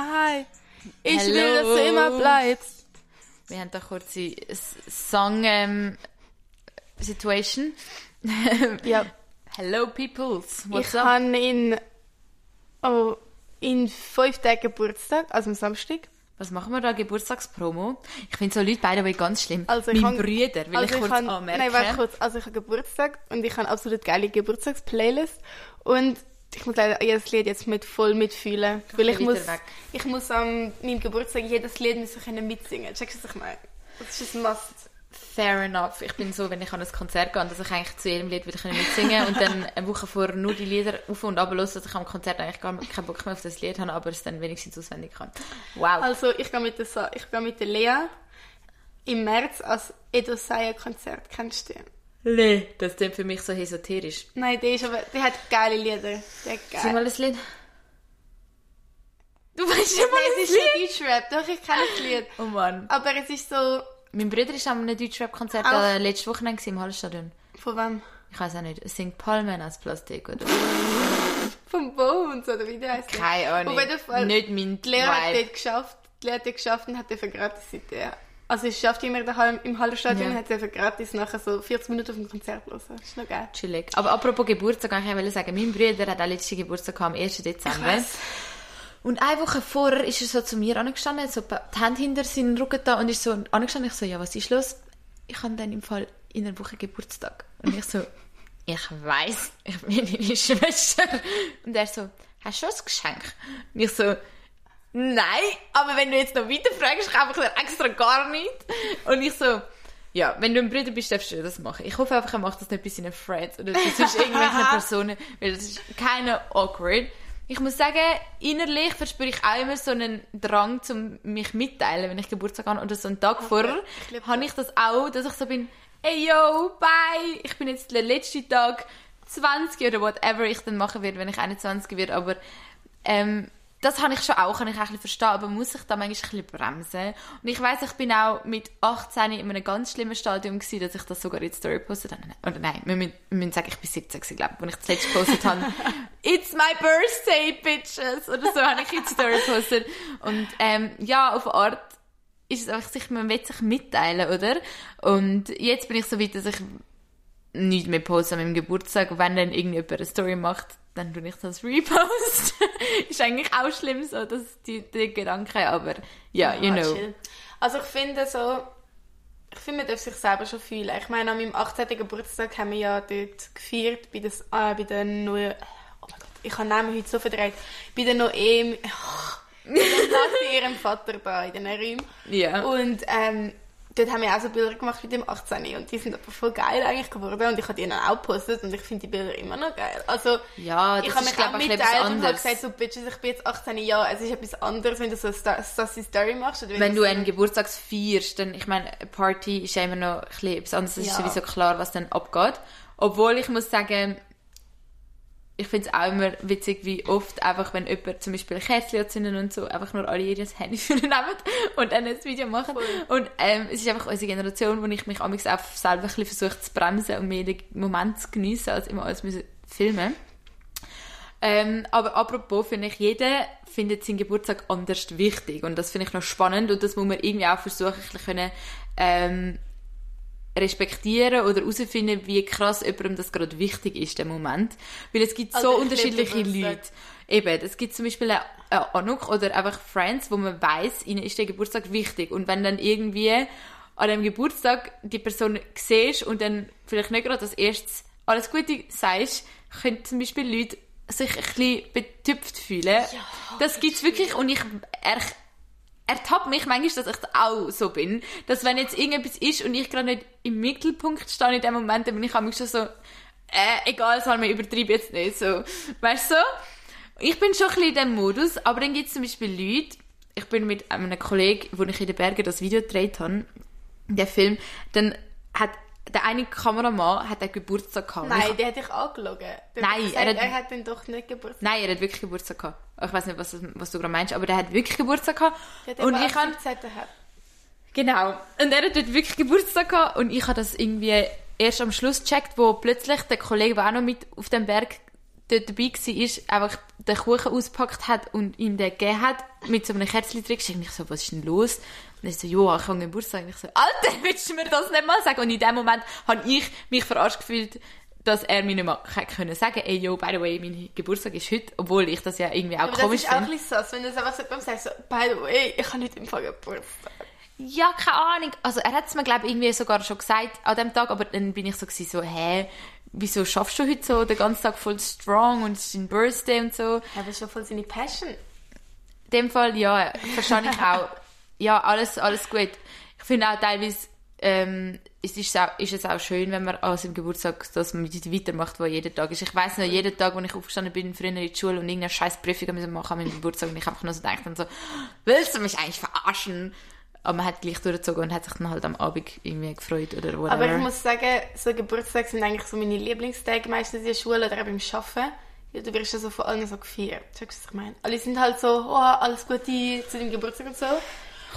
immer high. Ich Hello. will, dass du immer bleibst. Wir haben da kurz die S- Song ähm, Situation. Ja, Hello peoples, what's ich up? habe in, oh, in fünf Tagen Geburtstag, also am Samstag. Was machen wir da? Geburtstagspromo? Ich finde so Leute beide ganz schlimm. Also ich mein Brüder, will also ich kurz kann- anmerken. Nein, warte kurz. Also ich habe Geburtstag und ich habe absolut geile Geburtstagsplaylist und ich muss leider jedes Lied jetzt mit voll mitfühlen, weil ich muss, weg. ich muss am meinem Geburtstag jedes Lied müssen können mitsingen. Checkst du, was ich meine? Das ist ein Must. Fair enough. Ich bin so, wenn ich an ein Konzert gehe, dass ich eigentlich zu jedem Lied wieder mitsingen und dann eine Woche vorher nur die Lieder auf und ab hören, dass ich am Konzert eigentlich gar keinen Bock mehr auf das Lied habe, aber es dann wenigstens auswendig kann. Wow. Also ich gehe mit der, Sa ich gehe mit der Lea im März als Edo Saya Konzert. Kennst du den? Nee, das klingt für mich so esoterisch. Nein, der ist aber, der hat geile Lieder. Der hat Sing geil. mal ein Lied. Du weißt ja mal Nein, es ist Lied? ein Deutschrap. Doch, ich kenne das Lied. Oh Mann. Aber es ist so, Mein Bruder war an einem Deutschrap-Konzert äh, letztes Wochenende im Hallstadion. von wem? Ich weiß auch nicht. Es singt Palmen aus Plastik oder Vom Bones, oder wie der heißt. Keine Ahnung. Auf jeden Fall. Nicht mein Die Lehrer hat dort geschafft, die Lehrer hat dort geschafft und hat dafür gratis seitdem. Also sie schafft immer daheim im Hallenstadion Ja. und hat dafür gratis nachher so 40 Minuten auf dem Konzert hören. Das ist noch geil. Chillig. Aber apropos Geburtstag, kann ich auch sagen, mein Bruder hat auch letzten Geburtstag am 1. Dezember. Und eine Woche vorher ist er so zu mir angestanden, so die Hände hinter seinen Rücken da und ist so angestanden. Ich so, ja, was ist los? Ich habe dann im Fall in einer Woche Geburtstag. Und ich so, ich weiß, ich bin deine Schwester. Und er so, hast du schon ein Geschenk? Und ich so, nein, aber wenn du jetzt noch weiter fragst, kaufe ich dir extra gar nicht. Und ich so, ja, wenn du ein Bruder bist, darfst du das machen. Ich hoffe einfach, er macht das nicht bei seinen Friends oder sonst irgendwelchen Personen, weil das ist keine awkward. Ich muss sagen, innerlich verspüre ich auch immer so einen Drang, zum mich mitteilen, wenn ich Geburtstag habe. Oder so einen Tag vorher ich liebe habe ich das auch, dass ich so bin, hey yo, bye, ich bin jetzt der letzte Tag 20 oder whatever ich dann machen werde, wenn ich 21 werde. Aber ähm, das habe ich schon auch, kann ich auch ein bisschen verstehen, aber man muss sich da manchmal ein bisschen bremsen. Und ich weiss, ich bin auch mit 18 in einem ganz schlimmen Stadium gewesen, dass ich das sogar in die Story postet habe. Oder nein, wir müssen, wir müssen sagen, ich bin 17 gewesen, glaube ich, als ich das letzte gepostet habe. It's my birthday, bitches! Oder so habe ich in die Story gepostet. Und ähm, ja, auf eine Art ist es einfach, sich, man will sich mitteilen, oder? Und jetzt bin ich so weit, dass ich nicht mehr poste an meinem Geburtstag. Wenn dann irgendjemand eine Story macht, dann tue ich das repost. ist eigentlich auch schlimm so, dass die, die Gedanken, aber ja, you Ah, know. Also ich finde so, ich finde, man darf sich selber schon fühlen. Ich meine, an meinem 18. Geburtstag haben wir ja dort gefeiert bei, des, äh, bei der neuen, oh mein Gott, ich habe Namen heute so verdreht, bei der Noem, bei der Nati, ihrem Vater da in den Räumen. Ja. Und ähm, dort haben wir auch so Bilder gemacht mit dem 18. Und die sind aber voll geil eigentlich geworden. Und ich habe die dann auch gepostet und ich finde die Bilder immer noch geil. Also, Ja, ich habe ist, mich glaub auch mitteilt und habe gesagt, so, Bitches, ich bin jetzt 18 Jahre. Es ist etwas anderes, wenn du so eine sassy Story machst. Oder Wenn du so einen Geburtstag feierst, dann, ich meine, eine Party ist ja immer noch ein bisschen etwas anderes. Es ist Ja. sowieso klar, was dann abgeht. Obwohl ich muss sagen, ich finde es auch immer witzig, wie oft einfach, wenn jemand zum Beispiel ein Kerzchen anzündet und so, einfach nur alle ihr Handy nehmen und dann ein Video machen. Und ähm, es ist einfach unsere Generation, wo ich mich auch selber ein bisschen versuche zu bremsen und mehr den Moment zu geniessen, als immer alles müssen filmen ähm, aber apropos, finde ich, jeder findet seinen Geburtstag anders wichtig. Und das finde ich noch spannend und das muss man irgendwie auch versuchen, ein bisschen können, ähm, respektieren oder herausfinden, wie krass jemandem das gerade wichtig ist, der Moment. Weil es gibt Also, so ich unterschiedliche. Leute. Eben, es gibt zum Beispiel eine, eine Anuk oder einfach Friends, wo man weiß, ihnen ist der Geburtstag wichtig. Und wenn dann irgendwie an dem Geburtstag die Person siehst und dann vielleicht nicht gerade als erstes alles Gute sagst, können zum Beispiel Leute sich ein bisschen betüpft fühlen. das gibt's wirklich und ich ertappt mich manchmal, dass ich auch so bin, dass wenn jetzt irgendetwas ist und ich gerade nicht im Mittelpunkt stehe in dem Moment, dann bin ich manchmal schon so, äh, egal, soll man übertreiben jetzt nicht, so. Weißt du? so? Ich bin schon ein bisschen in dem Modus, aber dann gibt es zum Beispiel Leute, ich bin mit einem Kollegen, wo ich in den Bergen das Video gedreht habe, der Film, dann hat der eine Kameramann hat einen Geburtstag gehabt. Und ich- Nein, der hat dich angelogen. Der Nein, gesagt, er hat- er hat dann doch nicht Geburtstag. Nein, er hat wirklich Geburtstag gehabt. Ich weiß nicht, was, was du gerade meinst, aber der hat wirklich Geburtstag gehabt. Der hat und ich habe 17. hat. Genau. Und er hat dort wirklich Geburtstag gehabt und ich habe das irgendwie erst am Schluss gecheckt, wo plötzlich der Kollege, der auch noch mit auf dem Berg dort dabei war, einfach den Kuchen ausgepackt hat und ihm den gegeben hat, mit so einem Kerzchen drin, ich so, was ist denn los? Und er so, ja, ich habe Geburtstag. Und ich so, Alter, willst du mir das nicht mal sagen? Und in dem Moment habe ich mich verarscht gefühlt, dass er mir nicht mal können sagen ey, yo, by the way, mein Geburtstag ist heute, obwohl ich das ja irgendwie auch Aber komisch das ist auch ein finde. bisschen so, wenn du es einfach so beim sagst, so, by the way, ich habe heute im Fall Geburtstag. Ja, keine Ahnung. Also er hat es mir, glaube ich, irgendwie sogar schon gesagt an dem Tag, aber dann bin ich so gewesen, so, hä, wieso schaffst du heute so den ganzen Tag voll strong und es ist dein Birthday und so. Aber schon voll seine Passion. In dem Fall, ja, verstehe ich auch. Ja, alles, alles gut. Ich finde auch teilweise, ähm, es ist, auch, ist es auch schön, wenn man an seinem Geburtstag das mit weitermacht, was jeden Tag ist. Ich weiss noch, jeden Tag, als ich aufgestanden bin, früher in die Schule und irgendeine scheiß Prüfung machen an meinem Geburtstag und ich einfach nur so gedacht und so, willst du mich eigentlich verarschen? Aber man hat gleich durchgezogen und hat sich dann halt am Abend irgendwie gefreut oder whatever. Aber ich muss sagen, so Geburtstage sind eigentlich so meine Lieblingstage meistens in der Schule oder auch beim Arbeiten. Ja, du wirst ja so von allen so gefeiert. Checkst du, was ich meine? Alle sind halt so, oh, alles Gute zu deinem Geburtstag und so.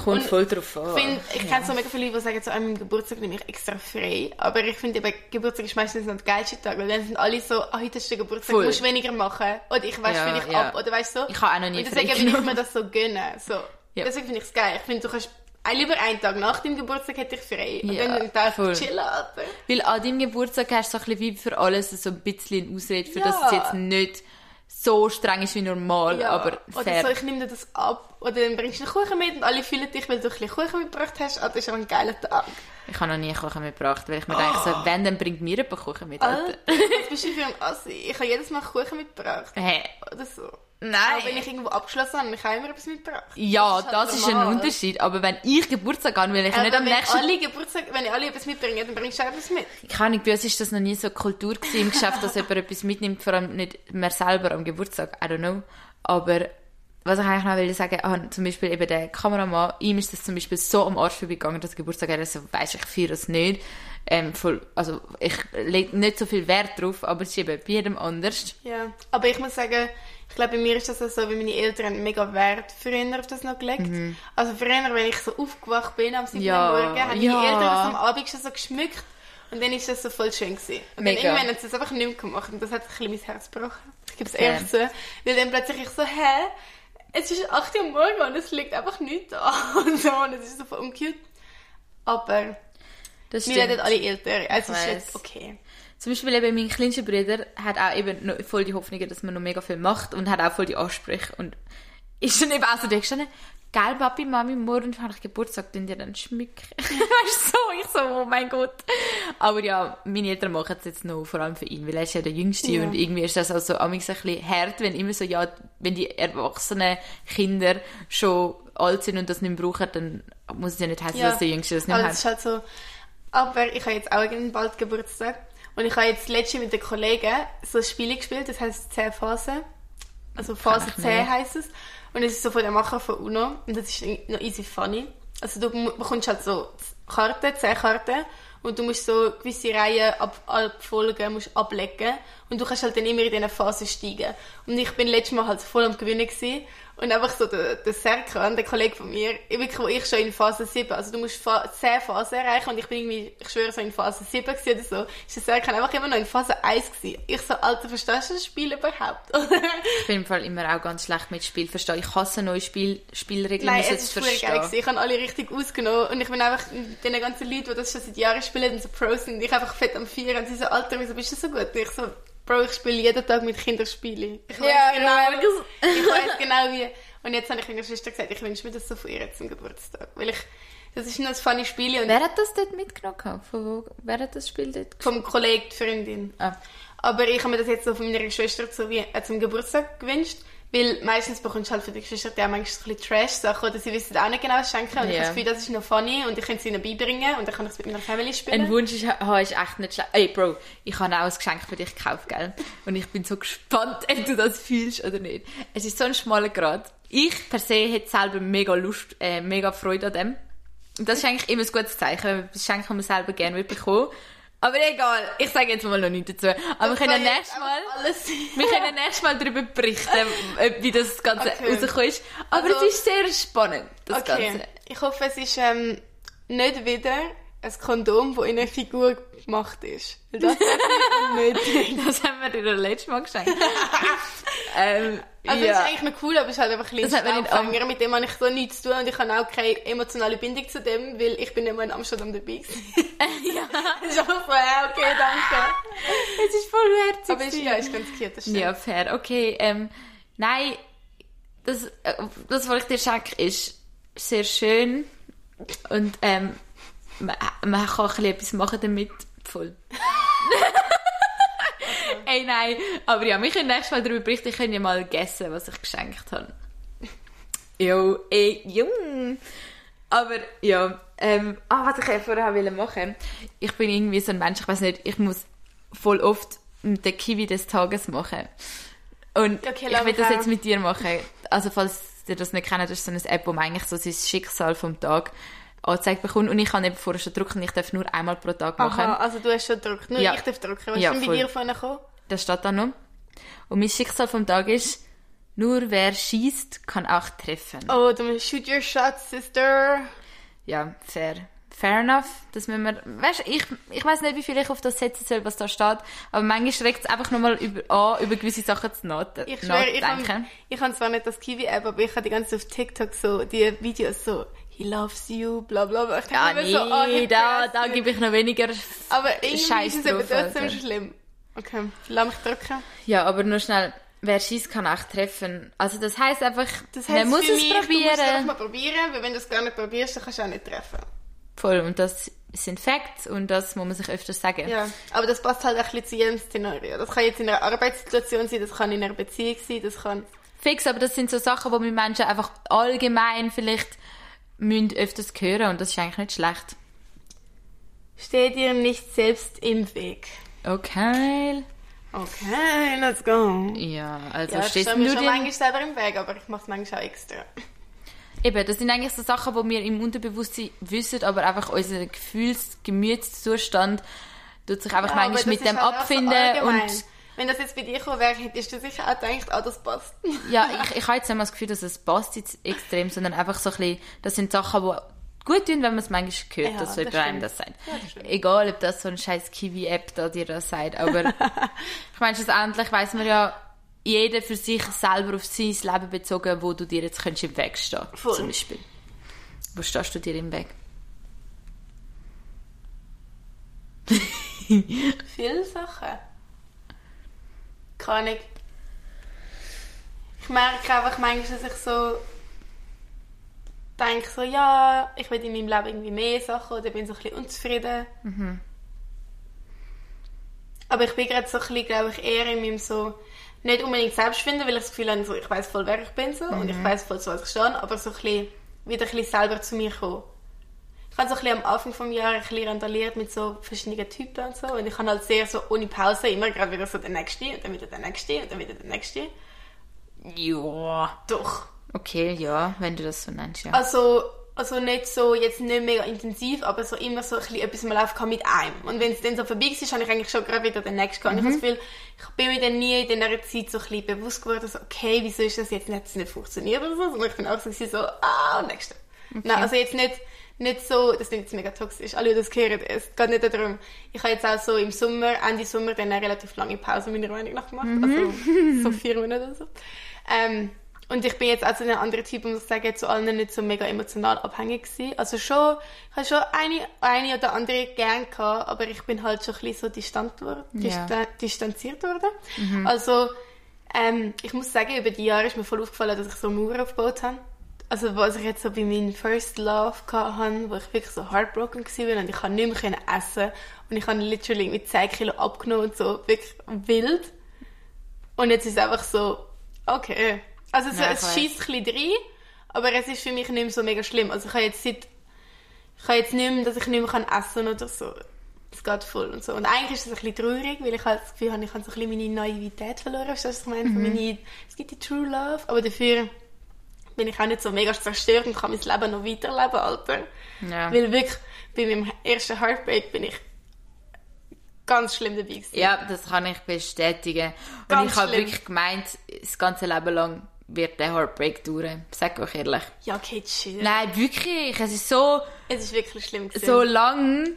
Kommt und voll drauf an. Ich, find, ich kenne so mega viele Leute, die sagen, so, an meinem Geburtstag nehme ich extra frei. Aber ich finde eben, Geburtstag ist meistens noch der geilste Tag, weil dann sind alle so, ah, heute ist der Geburtstag, Voll. du musst weniger machen. Oder ich weiss Ja, vielleicht ja. ab. Oder weißt du so? Ich habe auch noch nie Und deswegen will ich mir das so gönnen. So. Ja. Deswegen finde ich es geil. Ich finde, du kannst lieber einen Tag nach deinem Geburtstag hätte ich frei. Und Ja, dann Tag voll. chillen, Alter. Weil an deinem Geburtstag hast du so ein bisschen wie für alles so ein bisschen eine Ausrede, für Ja. dass es jetzt nicht so streng ist wie normal, aber Oder fair. so, ich nehme dir das ab. Oder dann bringst du einen Kuchen mit und alle fühlen dich, weil du ein bisschen Kuchen mitgebracht hast. Ah, das ist aber ein geiler Tag. Ich habe noch nie Kuchen mitgebracht, weil ich mir denke, so, wenn, dann bringt mir jemand Kuchen mit. Alter, Alter. was bist du für ein Assi? Ich habe jedes Mal Kuchen mitgebracht. Hä? Oder so. Nein. Auch wenn ich irgendwo abgeschlossen habe, habe ich auch immer etwas mitgebracht. Ja, Das das ist ist, halt ein normal. Unterschied. Aber wenn ich Geburtstag habe, will ich Aber nicht am wenn nächsten... alle Geburtstag, wenn alle etwas mitbringen, dann bringst du auch etwas mit. Ich kann nicht, bei uns ist das noch nie so Kultur gewesen im Geschäft, dass jemand etwas mitnimmt, vor allem nicht mehr selber am Geburtstag. I don't know. Aber was ich eigentlich noch will sagen, ah, zum Beispiel eben der Kameramann, ihm ist das zum Beispiel so am Arsch vorbeigegangen, dass Geburtstag er so, weiss ich feiere es nicht. Ähm, voll, also ich lege nicht so viel Wert drauf, aber es ist eben bei jedem anders. Ja, aber ich muss sagen, ich glaube, bei mir ist das so, wie meine Eltern mega Wert früher auf das noch gelegt. Also früher, wenn ich so aufgewacht bin am 7. Mhm. Ja, Morgen, haben ja. meine Eltern das am Abend schon so geschmückt. Und dann ist das so voll schön gewesen. Und Mega. dann irgendwann haben sie es einfach nicht mehr gemacht. Und das hat ein bisschen mein Herz gebrochen. Ich gebe es ehrlich zu. Weil dann plötzlich ich so, hä? Es ist 8 Uhr morgen und es liegt einfach nichts da. Und so, und es ist so voll uncute. Aber Das wir werden alle älter. Also ist jetzt okay. Zum Beispiel eben mein kleinster Bruder hat auch eben noch voll die Hoffnung, dass man noch mega viel macht und hat auch voll die Ansprüche und ist dann eben auch so gestanden, geil, Papi, Mami, morgen habe ich Geburtstag, tun dir dann schmücken. weißt du, so, ich so, oh mein Gott. Aber ja, meine Eltern machen es jetzt noch vor allem für ihn, weil er ist ja der Jüngste Ja. und irgendwie ist das also amigs ein bisschen hart, wenn immer so, ja, wenn die erwachsenen Kinder schon alt sind und das nicht mehr brauchen, dann muss es ja nicht heißen, Ja. dass der Jüngste das nicht Aber mehr es ist hat. halt so. Aber ich habe jetzt auch bald Geburtstag. Und ich habe jetzt letztens mit den Kollegen so ein Spiel gespielt, das heisst 10 Phasen. Also Phase ich 10 nicht. heisst es. Und es ist so von der Macher von UNO. Und das ist noch easy funny. Also du bekommst halt so Karten, 10 Karten. Und du musst so gewisse Reihen ab, abfolgen, musst ablegen. Und du kannst halt dann immer in diese Phase steigen. Und ich bin letztes Mal halt voll am Gewinnen gewesen. Und einfach so der, der Serkan, der Kollege von mir, ich wirklich, wo ich schon in Phase 7, also du musst Fa 10 Phasen erreichen und ich bin irgendwie, ich schwöre, so in Phase 7 gewesen oder so, ist der Serkan einfach immer noch in Phase 1 gewesen. Ich so, Alter, verstehst du das Spiel überhaupt? Ich bin im Fall immer auch ganz schlecht mit Spiel verstehen. Ich hasse neue Spiel Spielregeln, Nein, es ist voll geil. Ich habe alle richtig ausgenommen und ich bin einfach mit den ganzen Leuten, die das schon seit Jahren spielen und so Pros sind, ich einfach fett am Feiern und sie so, Alter, wieso bist du so gut? Und ich so, Bro, ich spiele jeden Tag mit Kindern Spiele. Ich weiß Ja, genau, du ich weiß genau wie. Und jetzt habe ich meiner Schwester gesagt, ich wünsche mir das so von ihr zum Geburtstag. Weil ich, das ist nur ein funny Spiel und Wer hat das dort mitgenommen? Von wo, wer hat das Spiel dort vom Kollegen, die Freundin. Ah. Aber ich habe mir das jetzt so von meiner Schwester zu, wie, äh, zum Geburtstag gewünscht. Weil meistens bekommst du halt für die Geschwister die auch manchmal ein bisschen Trash-Sachen oder sie wissen auch nicht genau, was schenken. Und ich Ja. habe das Gefühl, das ist noch funny und ich kann es ihnen beibringen und dann kann ich es mit meiner Family spielen. Ein Wunsch ist, ha, ist echt nicht schlecht. Ey, Bro, ich habe auch ein Geschenk für dich gekauft, gell? Und ich bin so gespannt, ob du das fühlst oder nicht. Es ist so ein schmaler Grad. Ich per se hätte selber mega Lust, äh, mega Freude an dem. Und das ist eigentlich immer ein gutes Zeichen, wenn man etwas schenkt, das man selber gerne bekommen Aber egal, ich sage jetzt mal noch nichts dazu. Aber wir können nächstes Mal... Wir können nächstes Mal darüber berichten, wie das Ganze Okay. rausgekommen ist. Aber Also- es ist sehr spannend, das Okay, Ganze. ich hoffe, es ist ähm, nicht wieder ein Kondom, das in eine Figur gemacht ist. Das Das haben wir dir das letzte Mal geschenkt. ähm, Also das ja. ist eigentlich noch cool, aber es ist halt einfach ein Das bisschen Staubfänger. Mit dem habe ich so nichts zu tun und ich habe auch keine emotionale Bindung zu dem, weil ich bin mehr in Amsterdam dabei ja. Das ist so, okay, danke. Es ist voll herzig. Aber ist, ja, ist ganz cute, das stimmt. Ja, fair. Okay, ähm, nein, das, äh, das, was ich dir schenke, ist sehr schön. Und, ähm, man, man kann ein bisschen etwas machen damit. Voll. Ey, nein. Aber ja, wir können nächstes Mal darüber berichten. Ich kann ja mal guessen, was ich geschenkt habe. Jo, ey, jung. Aber, ja, ähm, ah, was ich vorher wollte machen. Ich bin irgendwie so ein Mensch, ich weiß nicht, ich muss voll oft den Kiwi des Tages machen. Und Okay, ich will das jetzt mit dir machen. Also, falls ihr das nicht kennt, das ist so eine App, wo man eigentlich so sein Schicksal vom Tag angezeigt bekommt. Und ich kann eben vorher schon drucken, ich darf nur einmal pro Tag machen. Aha, also du hast schon gedruckt. Nur Ja. ich darf drucken. Was Ja, ist denn bei voll. dir vorne gekommen? Das steht da noch. Und mein Schicksal vom Tag ist, nur wer schießt, kann auch treffen. Oh, du shoot your shot, sister. Ja, fair. Fair enough. Das müssen wir, weißt, ich, ich weiß nicht, wie viel ich auf das setzen soll, was da steht, aber manchmal schreckt es einfach nochmal über, an, über gewisse Sachen zu not Ich schwöre, ich habe ich hab zwar nicht das Kiwi-App, aber ich habe die ganze Zeit auf TikTok so die Videos so, he loves you, bla bla bla. Ich Ja, nee, mir so, oh, da, da gebe ich noch weniger. Aber irgendwie Scheiß ist es drauf, trotzdem schlimm. Okay, lass mich drücken. Ja, aber nur schnell, wer schießt, kann auch treffen. Also das heißt einfach, Das man heisst muss es mich, Du musst es einfach probieren. mal probieren, weil wenn du es gar nicht probierst, dann kannst du auch nicht treffen. Voll, und das sind Facts und das muss man sich öfters sagen. Ja, aber das passt halt ein bisschen zu jedem Szenario. Das kann jetzt in einer Arbeitssituation sein, das kann in einer Beziehung sein, das kann... Fix, aber das sind so Sachen, wo wir Menschen einfach allgemein vielleicht müssen öfters hören und das ist eigentlich nicht schlecht. Steh dir nicht selbst im Weg. Okay. Okay, let's go. Ja, also Ja, ich stehst stehe du mir schon dir... manchmal selber im Weg, aber ich mache es manchmal auch extra. Eben, das sind eigentlich so Sachen, die wir im Unterbewusstsein wissen, aber einfach unser Gefühls-, Gemütszustand tut sich einfach Ja, manchmal mit dem halt so abfinden allgemein. und Wenn das jetzt bei dir gekommen wäre, hättest du sicher auch gedacht, ah, das passt. ja, ich, ich habe jetzt nicht mal das Gefühl, dass es passt jetzt extrem, sondern einfach so ein bisschen, das sind Sachen, die gut tun, wenn man es manchmal hört, Ja, dass das jemand einem stimmt. das sagt. Ja, das. Egal, ob das so ein scheiß Kiwi-App da dir das sagt, aber ich meine, schlussendlich weiss man ja, jeder für sich selber auf sein Leben bezogen, wo du dir jetzt könntest im Weg stehen Voll. zum Beispiel. Wo stehst du dir im Weg? Viele Sachen. Keine Ahnung. Ich merke einfach manchmal, dass ich so denke, so, ja, ich will in meinem Leben irgendwie mehr Sachen oder bin so ein bisschen unzufrieden. Aber ich bin gerade so ein bisschen, glaube ich, eher in meinem so, nicht unbedingt Selbstfinden, weil ich das Gefühl habe, so, ich weiß voll, wer ich bin so, und ich weiß voll, zu was ich stehe, aber so ein bisschen, wieder ein bisschen selber zu mir kommen. Ich habe so ein bisschen am Anfang des Jahres ein bisschen randaliert mit so verschiedenen Typen und so. Und ich habe halt sehr so ohne Pause immer gerade wieder so den nächsten und dann wieder den nächsten und dann wieder den nächsten. Ja. Doch. Okay, ja, wenn du das so nennst, ja. Also, also nicht so, jetzt nicht mega intensiv, aber so immer so ein bisschen etwas mal aufgehauen mit einem. Und wenn es dann so vorbei war, habe ich eigentlich schon gerade wieder den nächsten gehabt. Und Ich habe das Gefühl, ich bin mir dann nie in dieser Zeit so ein bisschen bewusst geworden, so, okay, wieso ist das jetzt nicht, nicht funktioniert oder so, sondern ich bin auch so, so ah, nächste. Nein, also jetzt nicht, nicht so, das klingt jetzt mega toxisch, alle, die das hören, es geht nicht darum. Ich habe jetzt auch so im Sommer, Ende Sommer, dann eine relativ lange Pause meiner Meinung nach gemacht, also so vier Monate oder so. Ähm, und ich bin jetzt auch so ein anderer Typ, muss ich sagen, zu allen nicht so mega emotional abhängig gewesen. Also schon, ich habe schon eine, eine oder andere gern gehabt, aber ich bin halt schon ein bisschen so distant worden, distan distanziert worden. Also, ähm, ich muss sagen, über die Jahre ist mir voll aufgefallen, dass ich so Mauern aufgebaut habe. Also, was ich jetzt so bei meinem First Love hatte, wo ich wirklich so heartbroken war und ich kann nicht mehr essen und ich habe literally mit 10 Kilo abgenommen und so, wirklich wild. Und jetzt ist es einfach so, okay. Also, so, ich es schießt ein bisschen rein, aber es ist für mich nicht mehr so mega schlimm. Also, ich habe jetzt seit, ich habe jetzt nicht mehr, dass ich nicht mehr kann essen oder so. Es geht voll und so. Und eigentlich ist es ein bisschen traurig, weil ich halt das Gefühl habe, ich habe so ein bisschen meine Naivität verloren. Du, was ich meine? Mhm. Meine, es gibt die True Love, aber dafür bin ich auch nicht so mega zerstört und kann mein Leben noch weiterleben, Alter. Ja. Weil wirklich, bei meinem ersten Heartbreak bin ich ganz schlimm dabei gewesen. Ja, das kann ich bestätigen. Und Ganz ich habe wirklich gemeint, das ganze Leben lang wird der Heartbreak dauern. Sag euch ehrlich. Ja, okay, chill. Nein, wirklich. Es ist so Es ist wirklich schlimm gewesen. so lang.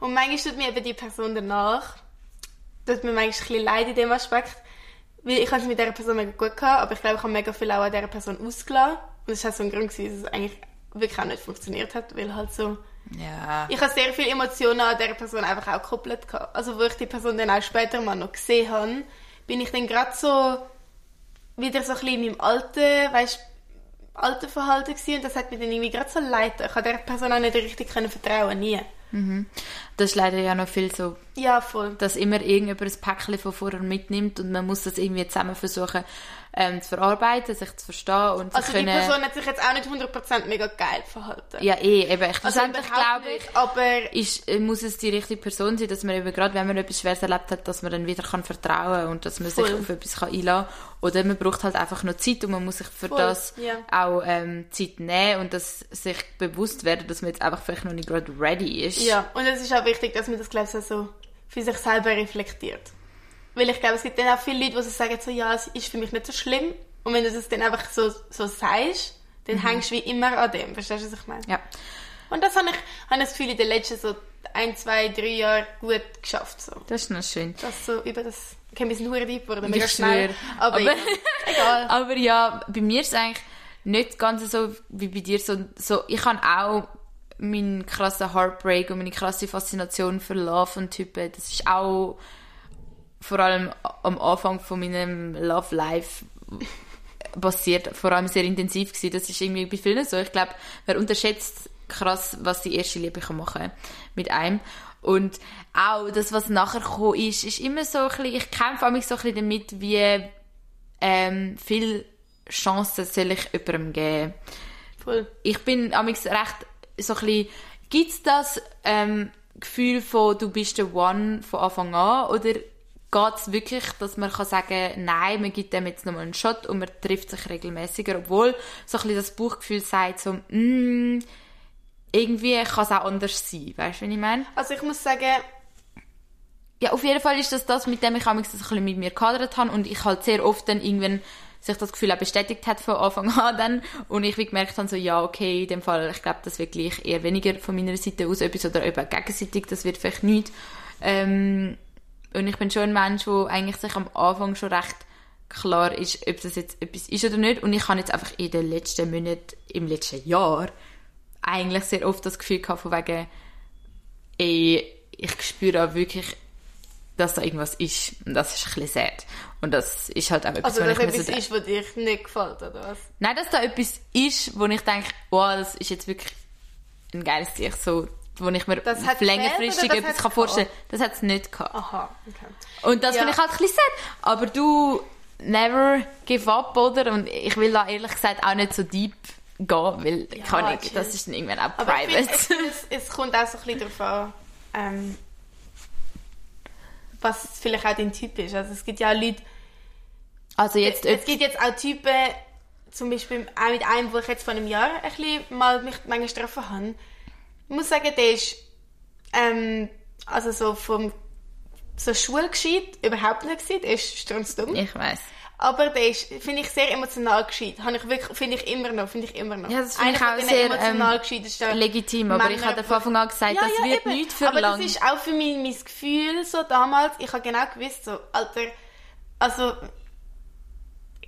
Und manchmal tut mir eben die Person danach, tut mir manchmal ein bisschen leid in dem Aspekt, weil ich habe es mit dieser Person mega gut gehabt, aber ich glaube, ich habe mega viel auch an dieser Person ausgelassen. Und das war so ein Grund, gewesen, dass es eigentlich wirklich auch nicht funktioniert hat, weil halt so... Ja. Ich habe sehr viele Emotionen an dieser Person einfach auch gekoppelt gehabt. Also wo ich die Person dann auch später mal noch gesehen habe, bin ich dann gerade so wieder so ein bisschen in meinem alten, weißt, alten Verhalten gewesen und das hat mir dann irgendwie gerade so leid. Ich habe dieser Person auch nicht richtig können vertrauen, nie. Das ist leider ja noch viel so, Ja, voll. dass immer irgendjemand ein Päckchen von vorher mitnimmt und man muss das irgendwie zusammen versuchen ähm, zu verarbeiten, sich zu verstehen und zu Also die können... Person hat sich jetzt auch nicht 100% mega geil verhalten. ja, eh, eben. also Schlussendlich überhaupt glaube ich, aber ist, äh, muss es die richtige Person sein, dass man eben gerade, wenn man etwas Schweres erlebt hat, dass man dann wieder kann vertrauen und dass man sich Voll. auf etwas kann einlassen kann. Oder man braucht halt einfach noch Zeit und man muss sich für Voll, das ja. auch ähm, Zeit nehmen und dass sich bewusst werden, dass man jetzt einfach vielleicht noch nicht gerade ready ist. ja, und es ist auch wichtig, dass man das glaube ich so für sich selber reflektiert. Weil ich glaube, es gibt dann auch viele Leute, die so sagen, so, ja, es ist für mich nicht so schlimm. Und wenn du das dann einfach so, so sagst, dann hängst du wie immer an dem. Verstehst du, was ich meine? Mhm. Ja. Und das habe ich, habe ich das Gefühl, in den letzten so ein, zwei, drei Jahren gut geschafft. So. Das ist noch schön. Das so über das... Okay, wir sind nur deep geworden, mega Ich schnell. Aber, Aber- ja, egal. Aber ja, bei mir ist es eigentlich nicht ganz so wie bei dir. So, so, ich habe auch meinen krassen Heartbreak und meine krasse Faszination für Love und Typen. Das ist auch vor allem am Anfang von meinem Love Life passiert, vor allem sehr intensiv gewesen. Das ist irgendwie bei vielen so. Ich glaube, wer unterschätzt krass, was die erste Liebe kann machen mit einem. Und auch das, was nachher gekommen ist, ist immer so ein bisschen, ich kämpfe mich so ein bisschen damit, wie ähm, viel Chancen soll ich jemandem geben. Voll. Ich bin amigs recht so ein bisschen, gibt's das ähm, Gefühl von, du bist der One von Anfang an, oder geht's wirklich, dass man kann sagen, nein, man gibt dem jetzt nochmal einen Shot und man trifft sich regelmäßiger, obwohl so ein bisschen das Bauchgefühl sagt so, mm, irgendwie kann es auch anders sein, weißt du, was ich meine? Also ich muss sagen, Ja, auf jeden Fall ist das das, mit dem ich das ein bisschen mit mir gehadert habe und ich halt sehr oft dann irgendwann sich das Gefühl auch bestätigt hat von Anfang an dann und ich wie gemerkt habe, so ja, okay, in dem Fall, ich glaube, das wird gleich eher weniger von meiner Seite aus etwas oder eben gegenseitig, das wird vielleicht nicht. Ähm, und ich bin schon ein Mensch, der eigentlich sich am Anfang schon recht klar ist, ob das jetzt etwas ist oder nicht und ich habe jetzt einfach in den letzten Monaten, im letzten Jahr eigentlich sehr oft das Gefühl gehabt von wegen, ey, ich spüre auch wirklich, dass da irgendwas ist. Und das ist ein bisschen sad. Und das ist halt auch etwas, also dass etwas so ist, was dir nicht gefällt, oder was? Nein, dass da etwas ist, wo ich denke, wow, das ist jetzt wirklich ein geiles Tier, so, wo ich mir Das längerfristig das etwas kann vorstellen kann. Das hat es nicht gehabt. Aha, okay. Und das Ja. finde ich halt ein bisschen sad. Aber du, never give up, oder? Und ich will da ehrlich gesagt auch nicht so deep gehen, weil, Ja, kann ich, das ist dann irgendwann auch Aber ich private. finde, ich finde, es, es kommt auch so ein bisschen darauf an, ähm, was vielleicht auch dein Typ ist. Also es gibt ja auch Leute, also jetzt, es gibt jetzt auch Typen, zum Beispiel auch mit einem, wo ich jetzt vor einem Jahr ein bisschen mal mich manchmal getroffen habe. Ich muss sagen, der ist ähm, also so vom so schulgescheit überhaupt nicht gewesen. Der ist strunzdumm. ich weiß. Aber der ist, finde ich, sehr emotional gescheit. Habe ich wirklich, finde ich immer noch, finde ich immer noch. Ja, das finde ich auch sehr, den emotional ähm, legitim, aber ich Männer, habe von Anfang an gesagt, das wird eben. nicht für Aber lang. das ist auch für mich mein Gefühl so damals. Ich habe genau gewusst, so, Alter, also,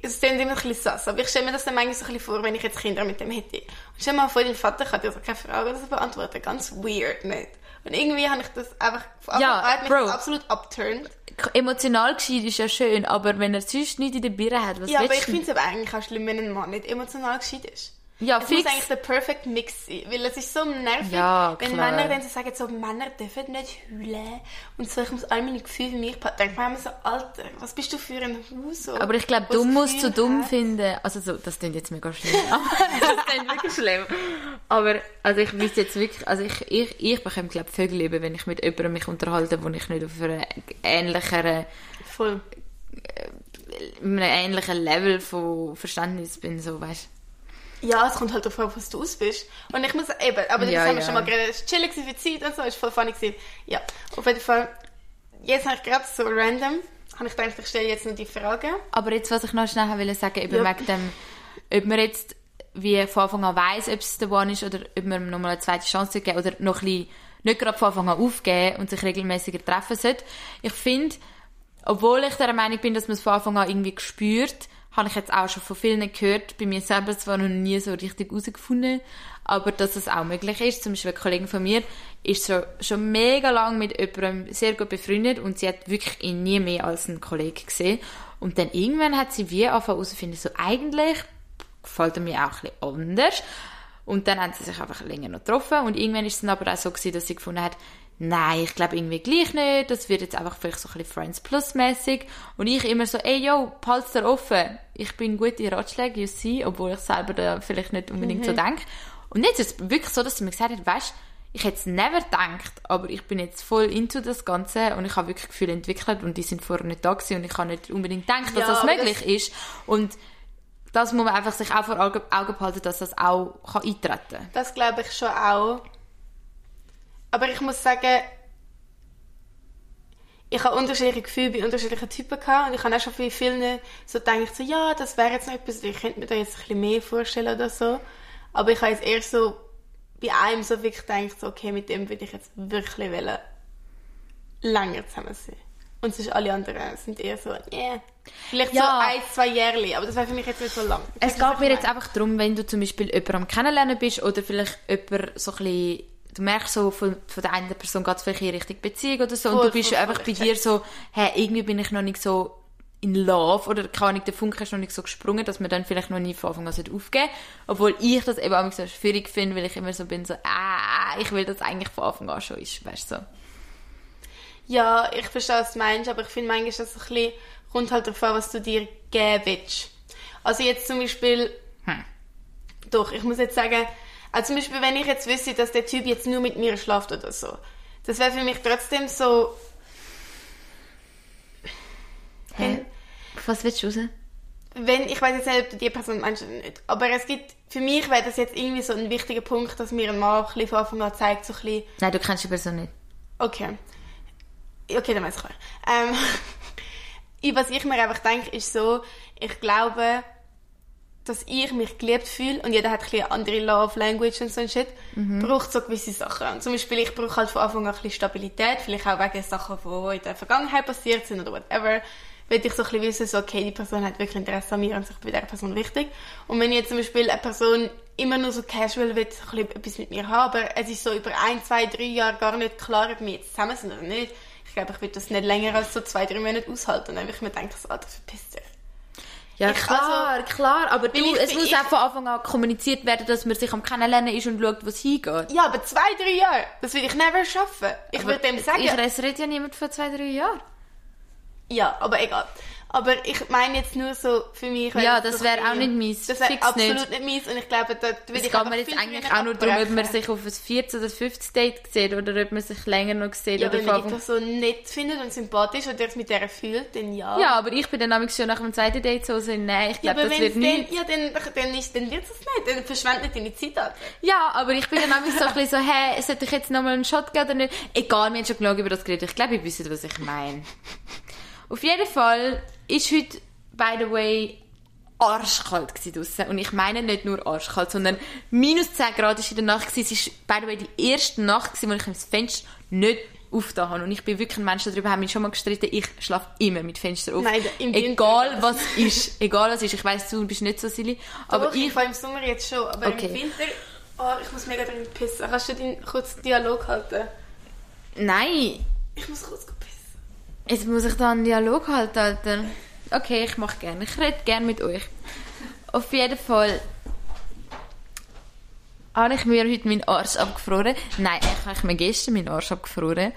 es klingt immer ein bisschen sass, aber ich stelle mir das dann manchmal so ein bisschen vor, wenn ich jetzt Kinder mit dem hätte. Und stell mal vor, dein Vater kann dir so keine Frage oder so beantworten. Ganz weird, nicht? Und irgendwie habe ich das einfach, von Ja, Anfang an absolut abturned. Emotional gescheit ist ja schön, aber wenn er sonst nichts in der Birne hat, was Ja, aber ich finde es aber eigentlich auch schlimm, wenn ein Mann nicht emotional gescheit ist. Ja, Es fix. muss eigentlich der perfect Mix sein, weil es ist so nervig, Ja, wenn. Männer dann so sagen, so, Männer dürfen nicht heulen und so, ich muss all meine Gefühle für mich behalten. Man immer so, Alter, was bist du für ein Haus? Aber ich glaube, dumm musst du dumm hat? finden. Also so, das klingt jetzt mega schlimm. das klingt wirklich schlimm. Aber also ich wüsste jetzt wirklich, also ich, ich, ich bekomme glaube Vögel lieber, wenn ich mit jemandem mich unterhalte, wo ich nicht auf einem ähnlicheren, Voll. einem ähnlichen Level von Verständnis bin, so weißt. Ja, es kommt halt darauf an, was du aus bist. Und ich muss eben, aber das Ja, haben wir ja. schon mal geredet, es war chillig für die Zeit und so, es war voll funny gewesen. Ja, auf jeden Fall, jetzt habe ich gerade so random, habe ich gedacht, ich stelle jetzt noch die Frage. Aber jetzt, was ich noch schnell wollte sagen, eben Ja. wegen dem, ob man jetzt wie von Anfang an weiss, ob es der One ist oder ob man ihm nochmal eine zweite Chance geben oder noch ein bisschen nicht gerade von Anfang an aufgeben und sich regelmäßiger treffen sollte. Ich finde, obwohl ich der Meinung bin, dass man es von Anfang an irgendwie gespürt, habe ich jetzt auch schon von vielen gehört, bei mir selber zwar noch nie so richtig herausgefunden, aber dass es auch möglich ist. Zum Beispiel eine Kollegin von mir ist so, schon mega lang mit jemandem sehr gut befreundet und sie hat wirklich ihn nie mehr als einen Kollegen gesehen. Und dann irgendwann hat sie wie angefangen herauszufinden, so eigentlich gefällt er mir auch ein bisschen anders. Und dann haben sie sich einfach länger noch getroffen und irgendwann ist es dann aber auch so gewesen, dass sie gefunden hat, nein, ich glaube irgendwie gleich nicht, das wird jetzt einfach vielleicht so ein bisschen Friends Plus mäßig und ich immer so, ey, yo, dir offen, ich bin gut in Ratschlägen, you see, obwohl ich selber da vielleicht nicht unbedingt so denke. Und jetzt ist es wirklich so, dass sie mir gesagt hat, weißt, ich hätte es never gedacht, aber ich bin jetzt voll into das Ganze und ich habe wirklich Gefühle entwickelt und die sind vorher nicht da gewesen und ich habe nicht unbedingt gedacht, dass Ja, das möglich ist und das muss man einfach sich auch vor Augen, Augen behalten, dass das auch kann eintreten kann. Das glaube ich schon auch. Aber ich muss sagen, ich habe unterschiedliche Gefühle bei unterschiedlichen Typen gehabt und ich habe auch schon bei vielen so gedacht, so, ja, das wäre jetzt noch etwas, ich könnte mir da jetzt ein bisschen mehr vorstellen oder so. Aber ich habe jetzt eher so bei einem so wirklich gedacht, so, okay, mit dem würde ich jetzt wirklich wollen, länger zusammen sein. Und sonst alle anderen sind eher so, yeah. Vielleicht Ja. so ein, zwei Jahre, aber das wäre für mich jetzt nicht so lang. Es geht mir jetzt einfach darum, wenn du zum Beispiel jemanden am Kennenlernen bist oder vielleicht jemand so ein bisschen, du merkst so, von, von der einen Person geht es vielleicht in Richtung Beziehung oder so und Voll, du bist voll, einfach voll, bei dir so, hey, irgendwie bin ich noch nicht so in Love oder keine Ahnung, der Funke ist noch nicht so gesprungen, dass man dann vielleicht noch nie von Anfang an aufgeben sollte. Obwohl ich das eben auch so schwierig finde, weil ich immer so bin, so, ah, ich will das eigentlich von Anfang an schon ist, weißt du, so. Ja, ich verstehe, was du meinst, aber ich finde manchmal, dass es ein bisschen, kommt halt darauf an, was du dir geben willst. Also jetzt zum Beispiel, Hm. doch, ich muss jetzt sagen, also zum Beispiel, wenn ich jetzt wüsste, dass der Typ jetzt nur mit mir schlaft oder so, das wäre für mich trotzdem so, Hä? Was willst du raus? wenn, ich weiß jetzt nicht, ob du die Person meinst oder nicht, aber es gibt, für mich wäre das jetzt irgendwie so ein wichtiger Punkt, dass mir ein Mann ein bisschen von Anfang an zeigt, so ein bisschen, Nein, du kennst die Person nicht. Okay. Okay, dann weiß ich klar. Ähm, was ich mir einfach denke, ist so, ich glaube, dass ich mich geliebt fühle und jeder hat ein bisschen andere Love Language und so ein Shit, braucht so gewisse Sachen. Und zum Beispiel, ich brauche halt von Anfang an ein bisschen Stabilität, vielleicht auch wegen Sachen, die in der Vergangenheit passiert sind oder whatever. Will ich so ein bisschen wissen, so, okay, die Person hat wirklich Interesse an mir und ich bin dieser Person wichtig. Und wenn jetzt zum Beispiel eine Person immer nur so casual will, so ein bisschen etwas mit mir haben, aber es ist so über ein, zwei, drei Jahre gar nicht klar, ob wir jetzt zusammen sind oder nicht, ich glaube, ich würde das nicht länger als so zwei, drei Monate aushalten. Und dann würde ich mir denken, so, Alter, verpiss dich. Ja, klar, klar, aber du, es muss auch von Anfang an kommuniziert werden, dass man sich am Kennenlernen ist und schaut, wo es hingeht. Ja, aber zwei, drei Jahre, das würde ich never schaffen. Ich würde dem sagen, Ich es redet ja niemand vor zwei, drei Jahren. ja, aber egal. Aber ich meine jetzt nur so für mich. Ja, das wäre auch nicht meins. Das wäre absolut nicht. meins und ich glaube, da würde ich geht mir jetzt eigentlich auch nur darum, ob man sich auf ein 14. oder 15. Date sieht oder ob man sich länger noch sieht. Ja, oder wenn man die Person nett findet und sympathisch und er es mit der fühlt, dann ja. ja, aber ich bin dann nämlich schon nach dem zweiten Date so, so nein, ich Ja, glaube, aber das wenn wird es nicht. dann, ja, dann, dann, ist, dann wird es nicht. Dann verschwendet nicht deine Zeit. Alter. Ja, aber ich bin dann nämlich so ein bisschen so, hä, sollte ich jetzt nochmal einen Shot geben oder nicht? Egal, wir haben schon genug über das geredet. Ich glaube, ihr wisst, was ich meine. Auf jeden Fall ist heute, by the way, arschkalt draussen. Und ich meine nicht nur arschkalt, sondern minus 10 Grad ist in der Nacht gewesen. Es war, by the way, die erste Nacht gewesen, wo ich das Fenster nicht aufgetan habe. Und ich bin wirklich ein Mensch, darüber haben wir schon mal gestritten. Ich schlafe immer mit Fenster auf. Nein, im Winter egal nicht. was ist. Egal was ist. Ich weiss, du bist nicht so silly. Aber Doch, ich, ich fahre im Sommer jetzt schon, aber Okay. im Winter... Oh, ich muss mega drin pissen. Kannst du den kurz Dialog halten? nein. Ich muss kurz. Jetzt muss ich da einen Dialog halten, Alter. Okay, ich mache gerne. Ich rede gerne mit euch. Auf jeden Fall habe ich mir heute meinen Arsch abgefroren. Nein, ich habe mir gestern meinen Arsch abgefroren.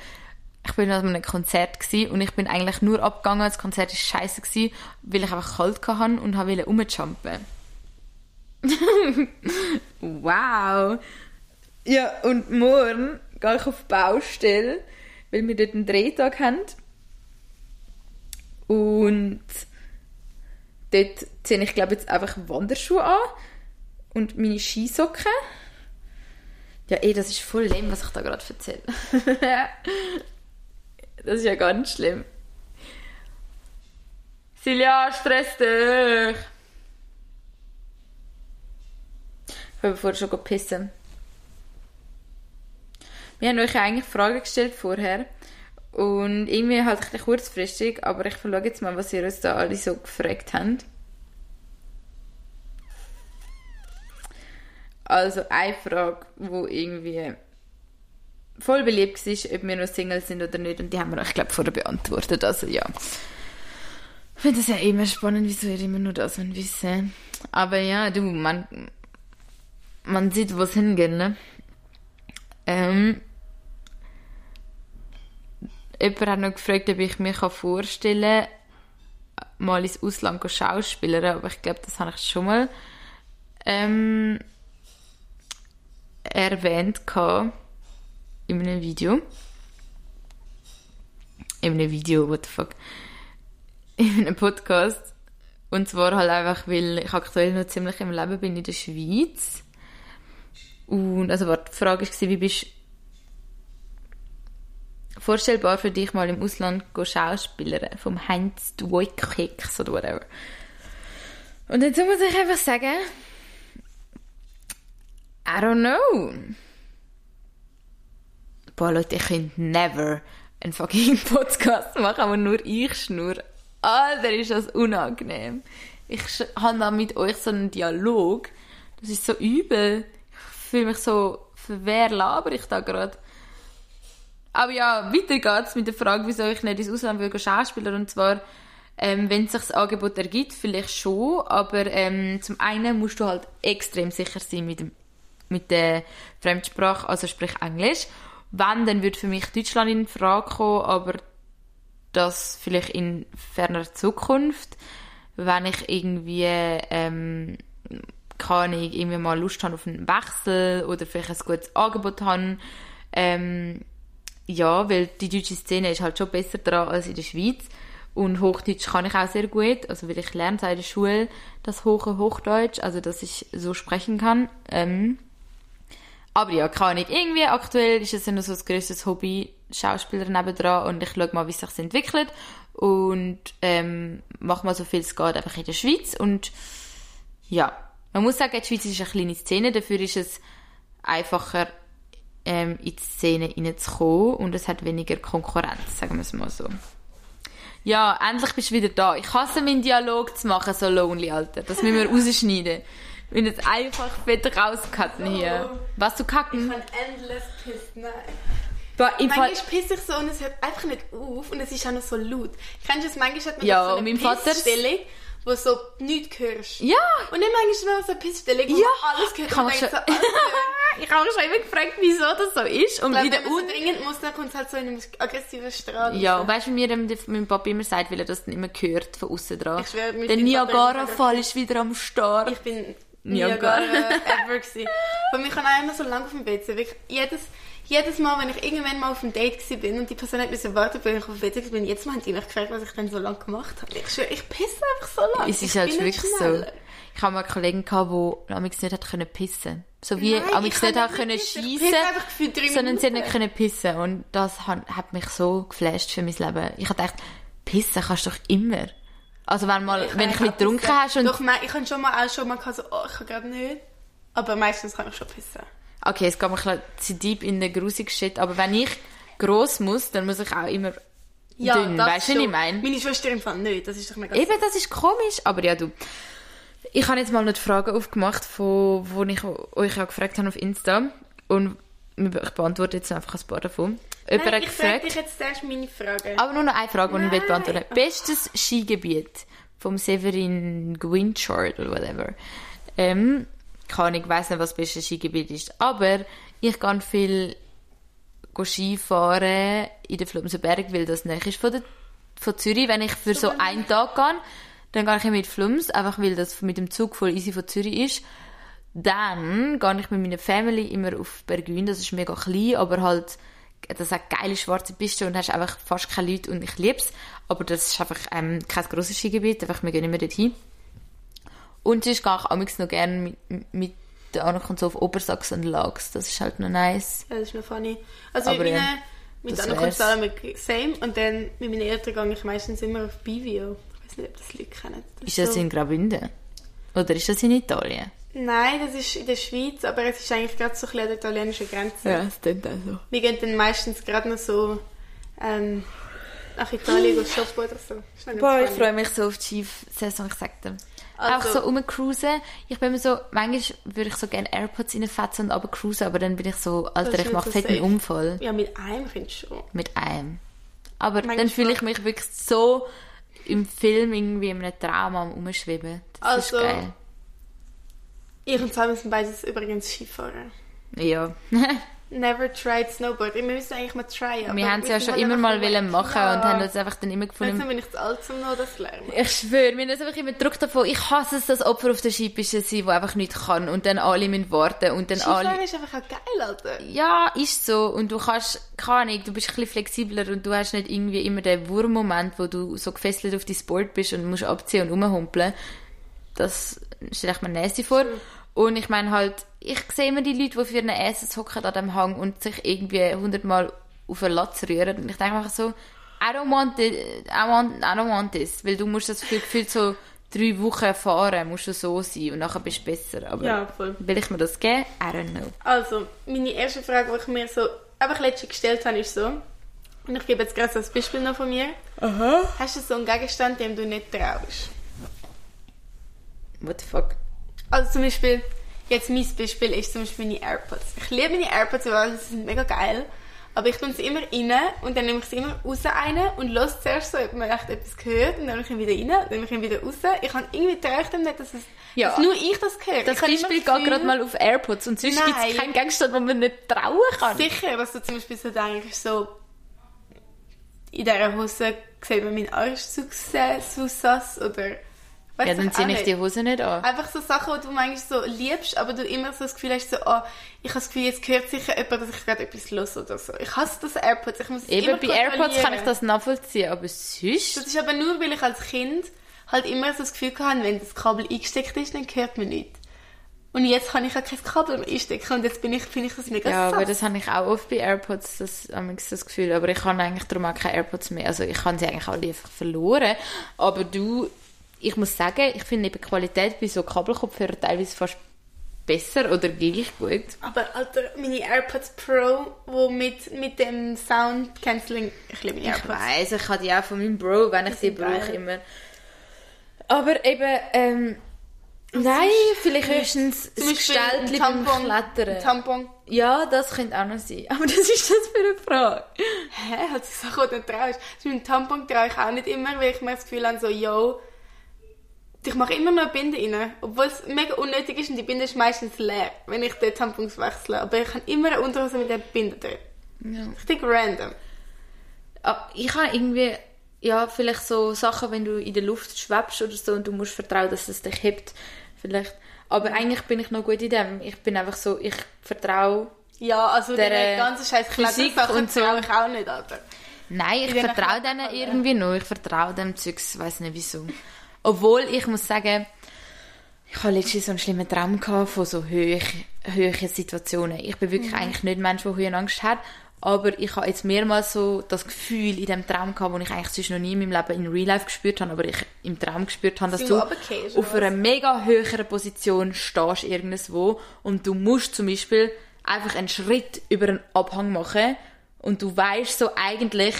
Ich bin an einem Konzert und ich bin eigentlich nur abgegangen. Das Konzert war scheiße, weil ich einfach kalt hatte und wollte rumjumpen. wow. Ja, und morgen gehe ich auf die Baustelle, weil wir dort einen Drehtag haben. Und dort ziehe ich, glaube jetzt einfach Wanderschuhe an und meine Skisocken. Ja, eh, das ist voll lame, was ich da gerade erzähle. das ist ja ganz schlimm. Silja, stress dich! Ich habe vorher schon gepissen. Wir haben euch eigentlich Fragen gestellt vorher. Und irgendwie halt ein bisschen kurzfristig, aber ich schaue jetzt mal, was ihr uns da alle so gefragt habt. Also eine Frage, wo irgendwie voll beliebt war, ob wir noch Single sind oder nicht. Und die haben wir euch, glaube ich, vorher beantwortet. Also ja. Ich finde es ja immer spannend, wieso ihr immer nur das wissen Aber ja, du, man, man sieht, wo es hingeht, ne? Ähm, jemand hat noch gefragt, ob ich mir vorstellen kann, mal ins Ausland zu schauspielern, aber ich glaube, das habe ich schon mal ähm, erwähnt in einem Video. In einem Video, what the fuck. In einem Podcast. Und zwar halt einfach, weil ich aktuell noch ziemlich im Leben bin in der Schweiz. Und, also, warte, die Frage war, wie bist vorstellbar für dich mal im Ausland schauspielern? Vom Heinz Duikix oder whatever. Und dazu muss ich einfach sagen, I don't know. Boah, Leute, ich könnte never einen fucking Podcast machen, wo nur ich schnur. Alter, ist das unangenehm. Ich habe da mit euch so einen Dialog. Das ist so übel. Ich fühle mich so, laber ich da gerade? Aber ja, weiter geht's mit der Frage, wieso ich nicht ins Ausland will Schauspieler. Und zwar, ähm, wenn sich das Angebot ergibt, vielleicht schon. Aber ähm, zum einen musst du halt extrem sicher sein mit, dem, mit der Fremdsprache, also sprich Englisch. Wenn, dann würde für mich Deutschland in Frage kommen, aber das vielleicht in ferner Zukunft, wenn ich irgendwie, ähm, ich irgendwie mal Lust habe auf einen Wechsel oder vielleicht ein gutes Angebot habe, ähm, ja, weil die deutsche Szene ist halt schon besser dran als in der Schweiz. Und Hochdeutsch kann ich auch sehr gut, also weil ich lerne seit der Schule das hohe Hochdeutsch, also dass ich so sprechen kann. Ähm, aber ja, kann ich. Irgendwie aktuell ist es ja noch so das größte Hobby, Schauspieler nebendran. Und ich schaue mal, wie es sich entwickelt. Und ähm, mache mal so viel es geht einfach in der Schweiz. Und ja, man muss sagen, die Schweiz ist eine kleine Szene, dafür ist es einfacher ähm, in die Szene reinzukommen und es hat weniger Konkurrenz, sagen wir es mal so. Ja, endlich bist du wieder da. Ich hasse meinen Dialog zu machen, so lonely, Alter. Das müssen wir rausschneiden. Ich bin jetzt einfach fett rauscutten hier. Was du kacken? Ich kann endless pissen, nein. Boah, im Fall, Manchmal pisse ich so und es hört einfach nicht auf und es ist auch noch so laut. Kennst du das? Manchmal hat man Ja, so eine Pissstelle, wo so nichts hörst. ja! Und dann manchmal noch so eine Pissstelle, wo Ja. alles hört Ich habe und mich denkt schon, so, Alter, ich habe mich schon immer gefragt, wieso das so ist. Und wieder wenn so dringend muss, dann kommt es halt so in einem aggressiven Strahl. Ja, und weißt du, wie mir mein Papa immer sagt, weil er das dann immer hört von außen dran. Ich schwöre, mit Der Niagara-Fall ist wieder am Start. Ich bin Niagara. Ever gewesen. Bei mir kann auch immer so lange auf dem WC. Wirklich jedes, jedes Mal, wenn ich irgendwann mal auf einem Date bin und die Person hat müssen warten, bis ich auf gewesen bin, jetzt mal haben die mich gefragt, was ich dann so lange gemacht habe. Ich schwöre, ich pisse einfach so lange. Es ist ich halt wirklich so. Ich habe mal einen Kollegen gehabt, der nicht hat können pissen. So wie Nein, ich kann nicht hat können. Ich drei sondern sie hat nicht können pissen. Und das hat, hat mich so geflasht für mein Leben. Ich habe gedacht, pissen kannst du doch immer. Also wenn mal, wenn du ein bisschen getrunken hast und Doch, ich habe schon mal auch schon mal gehabt, so, oh, ich kann gerade nicht. Aber meistens kann ich schon pissen. Okay, es geht mir ein bisschen zu deep in den grusigen Shit, aber wenn ich gross muss, dann muss ich auch immer dünn. das Weißt du, was ich meine? Meine Schwester im Fall nicht, das ist doch mega Eben, das ist komisch, aber ja, du. Ich habe jetzt mal noch die Fragen aufgemacht, von, wo ich euch auch gefragt habe auf Insta. Und ich beantworte jetzt einfach ein paar davon. Jemand Nein, ich frage dich jetzt zuerst meine Frage. aber nur noch eine Frage, die ich Nein. will beantworten Bestes Skigebiet vom Severin Gwinchard oder whatever. Ähm, kann ich weiß nicht, was das beste Skigebiet ist, aber ich gehe viel Skifahren in den Flumsenberg, weil das näher ist von, der, von Zürich. Wenn ich für so einen Tag gehe, dann gehe ich mit Flums, einfach weil das mit dem Zug voll easy von Zürich ist. Dann gehe ich mit meiner Family immer auf Bergwin, das ist mega klein, aber halt, das hat geile schwarze Piste und hast einfach fast keine Leute und ich lieb's. Aber das ist einfach ähm, kein grosses Skigebiet, einfach wir gehen immer dorthin. Und sonst gehe ich amigs noch gerne mit, mit der Ankunft so auf Obersachsen und Lags, das ist halt noch nice. Ja, das ist noch funny. Also Aber mit ja, meinen, mit das anderen wär's. Konzernen mit Same und dann mit meinen Eltern gehe ich meistens immer auf Bivio. Ich weiß nicht, ob das Leute kennen. Ist das so, in Graubünden? Oder ist das in Italien? Nein, das ist in der Schweiz, aber es ist eigentlich gerade so ein bisschen an der italienischen Grenze. Ja, das klingt auch so. Wir gehen dann meistens gerade noch so ähm, nach Italien shoppen oder so. Ist Boah, ich freue mich so auf die Skisaison, ich sag dir. Also- Einfach so rumcruisen. Ich bin immer so, manchmal würde ich so gerne AirPods reinfetzen und aber cruisen, aber dann bin ich so, Alter, ich mache fett einen. Unfall Ja, mit einem finde ich schon. mit einem. Aber Manchmal dann fühle ich mich wirklich so im Film irgendwie in einem Traum am Umschweben. Das Also- ist geil. Ich und Simon sind beides übrigens Skifahrer. Ja. Never tried Snowboard. Wir müssen eigentlich mal tryen. wir haben es ja sind schon immer mal wollen machen ja. und haben uns einfach dann immer Jetzt gefunden, bin ich zu alt, um noch das zu lernen. Ich schwöre, wir haben uns einfach immer Druck davon. Ich hasse es, das Opfer auf der Skipiste sein, der einfach nicht kann und dann alle müssen warten und dann Skifahren alle... ist einfach auch geil, Alter. Ja, ist so. Und du kannst, keine Ahnung, du bist ein bisschen flexibler und du hast nicht irgendwie immer den Wurmmoment, wo du so gefesselt auf dein Board bist und musst abziehen und rumhumpeln. Das stelle ich mir nasty vor. Und ich meine halt, ich sehe immer die Leute, die für ihren Essen hocken an dem Hang und sich irgendwie hundertmal auf den Latz rühren. Und ich denke einfach so, I don't want it, I, want, I don't want this. Weil du musst das für gefühlt so drei Wochen fahren, musst du so sein und nachher bist du besser. Aber Ja, voll. will ich mir das geben? I don't know. Also, meine erste Frage, die ich mir so einfach letztens gestellt habe, ist so, und ich gebe jetzt gerade so ein Beispiel noch von mir. Hast du so einen Gegenstand, dem du nicht traust? What the fuck? Also zum Beispiel, jetzt mein Beispiel ist zum Beispiel meine AirPods. Ich liebe meine AirPods, weil sie sind mega geil. Aber ich tue sie immer rein und dann nehme ich sie immer raus rein und lasse zuerst so, ob man echt etwas gehört und dann nehme ich ihn wieder rein und dann nehme ich ihn wieder raus. Ich habe irgendwie gedacht, nicht, dass, es, Ja. dass nur ich das höre. Das ich Beispiel geht gerade mal auf AirPods und sonst gibt es keinen Gegenstand, den man nicht trauen kann. Sicher, was du zum Beispiel so denkst, so in dieser Hose sieht man meinen Arsch zu, sass oder weiss Ja, dann ziehe ich nicht. die Hose nicht an. Einfach so Sachen, die du manchmal so liebst, aber du immer so das Gefühl hast, so, oh, ich habe das Gefühl, jetzt hört sicher jemand, dass ich gerade etwas los oder so. Ich hasse das AirPods, ich muss es Eben bei AirPods kann ich das nachvollziehen, aber sonst... Das ist aber nur, weil ich als Kind halt immer so das Gefühl hatte, wenn das Kabel eingesteckt ist, dann hört man nichts. Und jetzt kann ich auch kein Kabel mehr einstecken und jetzt bin ich, finde ich das mega Ja, aber sass. das habe ich auch oft bei AirPods, das, amigs das Gefühl. Aber ich habe eigentlich darum auch keine AirPods mehr. Also ich habe sie eigentlich alle einfach verloren. Aber du, ich muss sagen, ich finde eben die Qualität bei so Kabelkopfhörern teilweise fast besser oder gleich gut. Aber Alter, meine AirPods Pro, wo mit, mit dem Sound Cancelling, ich liebe meine Ich AirPods. weiss, ich habe die auch von meinem Bro, wenn ich sind brauche immer. Aber eben, ähm, nein, vielleicht höchstens Beispiel Gestellt beim Klettern. Tampon. Ja, das könnte auch noch sein. Aber das ist das für eine Frage. Hä? Hat sie Sachen, die du nicht traust? Beispiel einen Tampon traue ich auch nicht immer, weil ich mir das Gefühl habe, so, yo, ich mache immer noch eine Binde rein. Obwohl es mega unnötig ist und die Binde ist meistens leer, wenn ich den Tampons wechsle. Aber ich habe immer eine Unterhose mit der Binde drin. Ja. Richtig random. Ah, Ich habe irgendwie, ja, vielleicht so Sachen, wenn du in der Luft schwebst oder so und du musst vertrauen, dass es dich hebt. Vielleicht. Aber eigentlich bin ich noch gut in dem. Ich bin einfach so, ich vertraue. Ja, also Der, äh, ganze Scheiß Physik Klettersachen und so. ich auch nicht, Alter. Nein, ich vertraue denen irgendwie noch. Ich vertraue dem Zeugs, weiß nicht wieso. Obwohl, ich muss sagen, ich hatte letztens so einen schlimmen Traum gehabt von so hohen, hohen Situationen. Ich bin wirklich eigentlich nicht ein Mensch, der Höhenangst hat. Aber ich habe jetzt mehrmals so das Gefühl in dem Traum gehabt, das ich eigentlich sonst noch nie in meinem Leben in Real Life gespürt habe, aber ich im Traum gespürt habe, dass du runtergehst, auf einer mega höheren Position stehst irgendwo und du musst zum Beispiel einfach einen Schritt über einen Abhang machen und du weißt so eigentlich,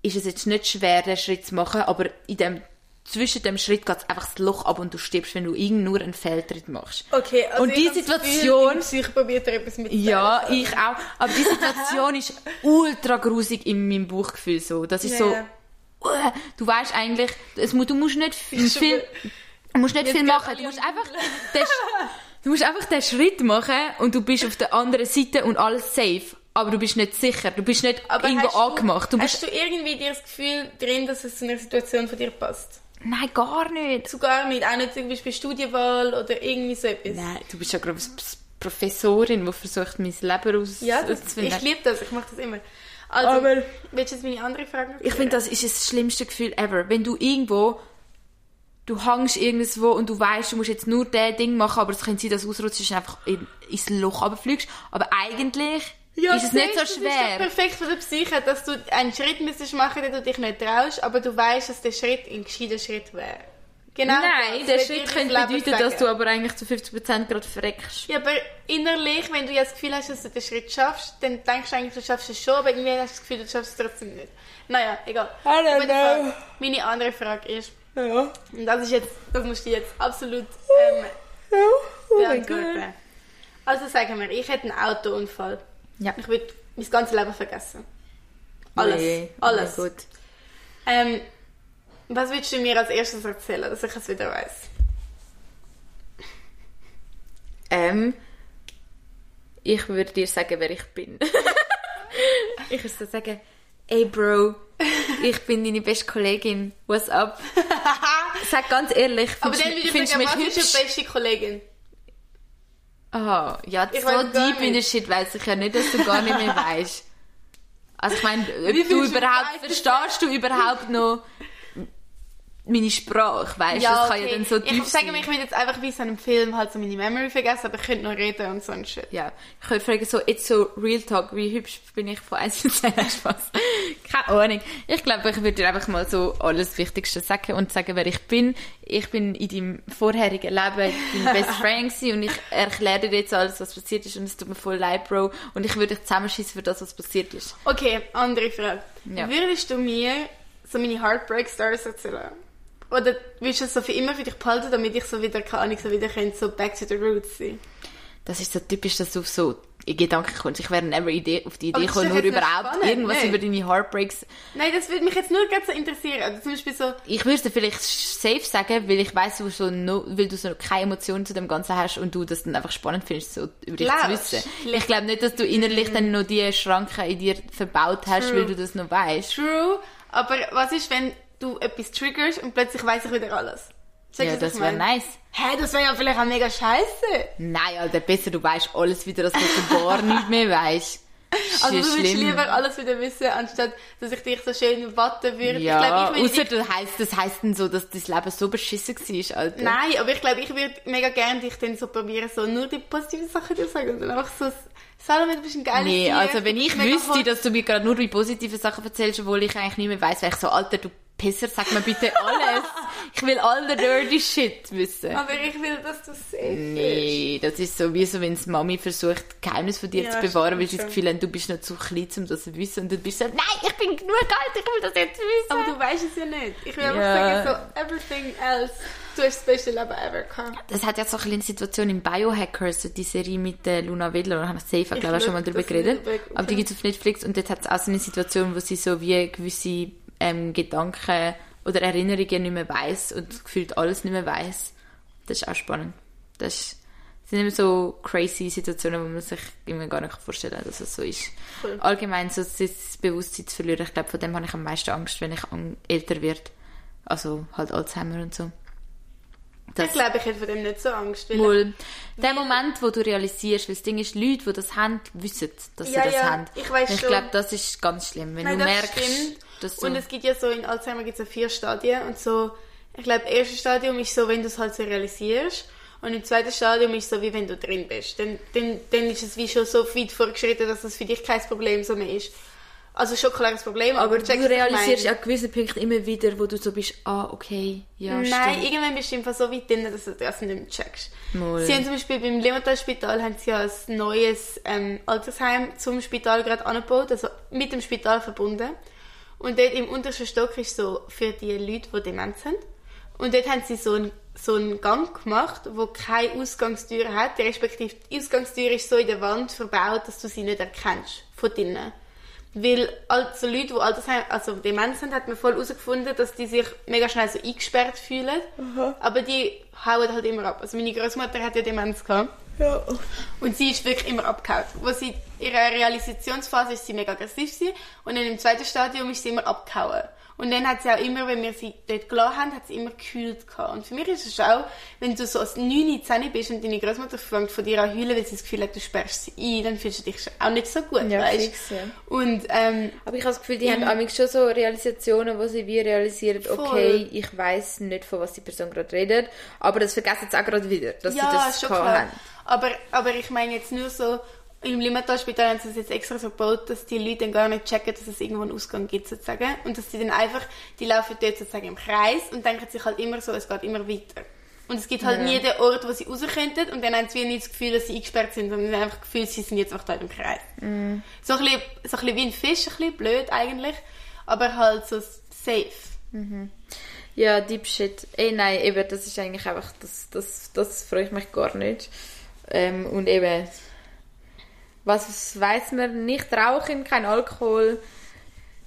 ist es jetzt nicht schwer, den Schritt zu machen, aber in dem, zwischen dem Schritt geht einfach das Loch ab und du stirbst, wenn du irgend nur einen Fehltritt machst. Okay, also Und die Situation- Gefühl, ich probiert etwas mit Ja, ich auch. Aber die Situation ist ultra grusig in meinem Buchgefühl so. Das ist Ja, so, uh, du weißt eigentlich, es, du musst nicht viel, du musst nicht Jetzt viel machen. Du musst einfach, den, du musst einfach den Schritt machen und du bist auf der anderen Seite und alles safe. Aber du bist nicht sicher. Du bist nicht Aber irgendwo hast angemacht. Du Hast du irgendwie dir das Gefühl drin, dass es zu einer Situation von dir passt? Nein, gar nicht. So gar nicht. Auch nicht zum Beispiel Studienwahl oder irgendwie so etwas. Nein, du bist ja gerade eine Professorin, die versucht, mein Leben aus Ja, das, auszufinden. ich liebe das. Ich mache das immer. Also, Aber- willst du jetzt meine andere Frage noch Ich finde, das ist das schlimmste Gefühl ever. Wenn du irgendwo, du hängst irgendwo und du weißt, du musst jetzt nur das Ding machen, aber es könnte sein, dass du ausrutschst und einfach in, ins Loch runterfliegst. Aber eigentlich ist es nicht so Das ist schwer. perfekt für die Psyche, dass du einen Schritt müsstest machen, den du dich nicht traust, aber du weißt, dass der Schritt ein gescheiter Schritt wäre. Genau Nein, der Schritt könnte das bedeuten, dass du aber eigentlich zu 50% gerade verreckst. Ja, aber innerlich, wenn du ja das Gefühl hast, dass du den Schritt schaffst, dann denkst du eigentlich, du schaffst es schon, aber irgendwie hast du das Gefühl, du schaffst es trotzdem nicht. Naja, egal. I don't. Meine andere Frage ist, Ja. und das ist jetzt, das musst du jetzt absolut ähm, Oh mein Gott. beantworten. Also sagen wir, ich hätte einen Autounfall. Ja. Ich würde mein ganzes Leben vergessen. Alles. Nee, Alles. Gott. Ähm, was würdest du mir als erstes erzählen, dass ich es wieder weiß? Ähm, ich würde dir sagen, wer ich bin. ich würde so sagen, ey Bro, ich bin deine beste Kollegin. What's up? Sag ganz ehrlich, Aber findest dann du würde ich findest mich was ist deine beste Kollegin? Aha, ja, so weiß deep in der. Shit weiss ich ja nicht, dass du gar nicht mehr weißt. Also ich meine, ob du überhaupt, verstehst du überhaupt noch meine Sprache, weißt du? das kann ja dann so tief Ich sage mir, ich will jetzt einfach wie so einem Film halt so meine Memory vergessen, aber ich könnte noch reden und so ein Shit. Ja, ich könnte fragen, so, jetzt so Real Talk, wie hübsch bin ich von 1 zu 10? Nein, Spaß. Keine Ahnung. Ich glaube, ich würde dir einfach mal so alles Wichtigste sagen und sagen, wer ich bin. Ich bin in deinem vorherigen Leben dein Best Friend gewesen und ich erkläre dir jetzt alles, was passiert ist und es tut mir voll leid, Bro. Und ich würde dich zusammenschießen für das, was passiert ist. Okay, andere Frage. Ja. Würdest du mir so meine Heartbreak Stories erzählen? Oder willst du es so für immer für dich behalten, damit ich so wieder, keine Ahnung, so wieder könnte, so back to the roots sein? Das ist so typisch, dass du auf so in Gedanken kommst. Ich wäre never Idee, auf die Idee gekommen, nur überhaupt spannend, irgendwas nein. über deine Heartbreaks Nein, das würde mich jetzt nur gerade so interessieren. Also zum Beispiel so, Ich würde dir vielleicht safe sagen, weil ich weiss, du so no, weil du so keine Emotionen zu dem Ganzen hast und du das dann einfach spannend findest, so über dich zu wissen. Ich glaube nicht, dass du innerlich dann noch die Schranken in dir verbaut hast, True. weil du das noch weißt. true, aber was ist, wenn du etwas triggerst und plötzlich weiss ich wieder alles? Checkst Ja, das wäre nice. Hä, das wäre ja vielleicht auch mega scheiße. Nein, Alter, besser du weißt alles wieder, als dass du gar nicht mehr weißt. Also du würdest schlimm. lieber alles wieder wissen, anstatt dass ich dich so schön watten würde. Ja, ich glaube, ich außer das heisst, das heisst dann so, dass dein Leben so beschissen war, Alter. Nein, aber ich glaube, ich würde mega gerne dich dann so probieren, so nur die positiven Sachen dir sagen und dann einfach so... Salome, du bist ein geiles Nee, Tier, also du wenn ich wüsste, dass du mir gerade nur die positiven Sachen erzählst, obwohl ich eigentlich nicht mehr weiss, wäre ich so, Alter, du Pisser, sag mir bitte alles. ich will all den dirty shit wissen. Aber ich will, dass du safe bist. Nee, das ist so wie so, wenn die Mami versucht, Geheimnis von dir Ja, zu bewahren, weil sie das. Gefühl haben, du bist noch zu klein, um das zu wissen. Und du bist so, nein, ich bin genug alt, ich will das jetzt wissen. Aber du weißt es ja nicht. Ich will einfach Ja. sagen, so, everything else, du hast das beste Leben ever gehabt. das hat ja so eine kleine Situation im Biohackers, so die Serie mit der Luna Wedler, da habe ich safe, glaube ich, schon mal drüber geredet. nicht, Aber die gibt es auf Netflix und dort hat es auch so eine Situation, wo sie so wie gewisse ähm, Gedanken oder Erinnerungen nicht mehr weiss und gefühlt alles nicht mehr weiss. Das ist auch spannend. Das ist, das sind immer so crazy Situationen, wo man sich immer gar nicht vorstellen kann, dass es so ist. Cool. Allgemein so das Bewusstsein zu verlieren, ich glaube, von dem habe ich am meisten Angst, wenn ich älter werde. Also halt Alzheimer und so. Das- Ich glaube, ich hätte von dem nicht so Angst. Weil Wohl. Der Moment, wo du realisierst, weil das Ding ist, Leute, die das haben, wissen, dass Ja, sie das ja, haben. ich weiss Und ich schon. glaube, das ist ganz schlimm. Wenn Nein, du das merkst, stimmt. dass du... Und es gibt ja so, in Alzheimer gibt es ja vier Stadien und so, ich glaube, das erste Stadium ist so, wenn du es halt so realisierst und im zweiten Stadium ist so, wie wenn du drin bist. Dann, dann, dann ist es wie schon so weit vorgeschritten, dass es für dich kein Problem so mehr ist. Also schon klar ein Problem, aber, aber du ich realisierst an gewissen Punkten immer wieder, wo du so bist, ah, okay, ja, Nein, stimmt. irgendwann bist du einfach so weit drin, dass du das nicht mehr checkst. Mal. Sie haben zum Beispiel beim Limmatal-Spital haben sie ja ein neues ähm, Altersheim zum Spital gerade angebaut, also mit dem Spital verbunden. Und dort im untersten Stock ist so für die Leute, die Demenz haben. Und dort haben sie so einen, so einen Gang gemacht, wo keine Ausgangstür hat, respektive die Ausgangstür ist so in der Wand verbaut, dass du sie nicht erkennst von drinnen. Weil also Leute, die Altersheim, also Demenz haben, hat man voll herausgefunden, dass die sich mega schnell so eingesperrt fühlen. Aber die hauen halt immer ab. Also meine Großmutter hat ja Demenz gehabt. Und sie ist wirklich immer abgehauen. Wo sie, in ihrer Realisationsphase ist sie mega aggressiv gewesen, und dann im zweiten Stadium ist sie immer abgehauen. Und dann hat sie auch immer, wenn wir sie dort gelassen haben, hat sie immer gekühlt gehabt. Und für mich ist es auch, wenn du so als 9, 10 bist und deine Großmutter fängt von dir an heulen, weil sie das Gefühl hat, du sperrst sie ein, dann fühlst du dich auch nicht so gut, Ja, weißt fix, ja. Und, ähm, Aber ich habe das Gefühl, die haben amigs schon so Realisationen, wo sie wie realisieren, Voll. okay, ich weiß nicht, von was die Person gerade redet, aber das vergessen sie auch gerade wieder, dass ja, sie das schon klar. haben. Aber, aber ich meine jetzt nur so, Im Limmattal-Spital haben sie es jetzt extra so gebaut, dass die Leute dann gar nicht checken, dass es irgendwo einen Ausgang gibt, sozusagen. Und dass sie dann einfach, die laufen dort sozusagen im Kreis und denken sich halt immer so, es geht immer weiter. Und es gibt halt Ja. nie den Ort, wo sie raus könnten und dann haben sie nicht das Gefühl, dass sie eingesperrt sind, sondern sie haben einfach das Gefühl, sie sind jetzt einfach da im Kreis. Mhm. So, ein bisschen, so ein bisschen wie ein Fisch, ein bisschen blöd eigentlich, aber halt so safe. Ja, Deep Shit. Ey, nein, eben, das ist eigentlich einfach, das, das, das freut mich gar nicht. Ähm, und eben, was weiß man, nicht rauchen, kein Alkohol,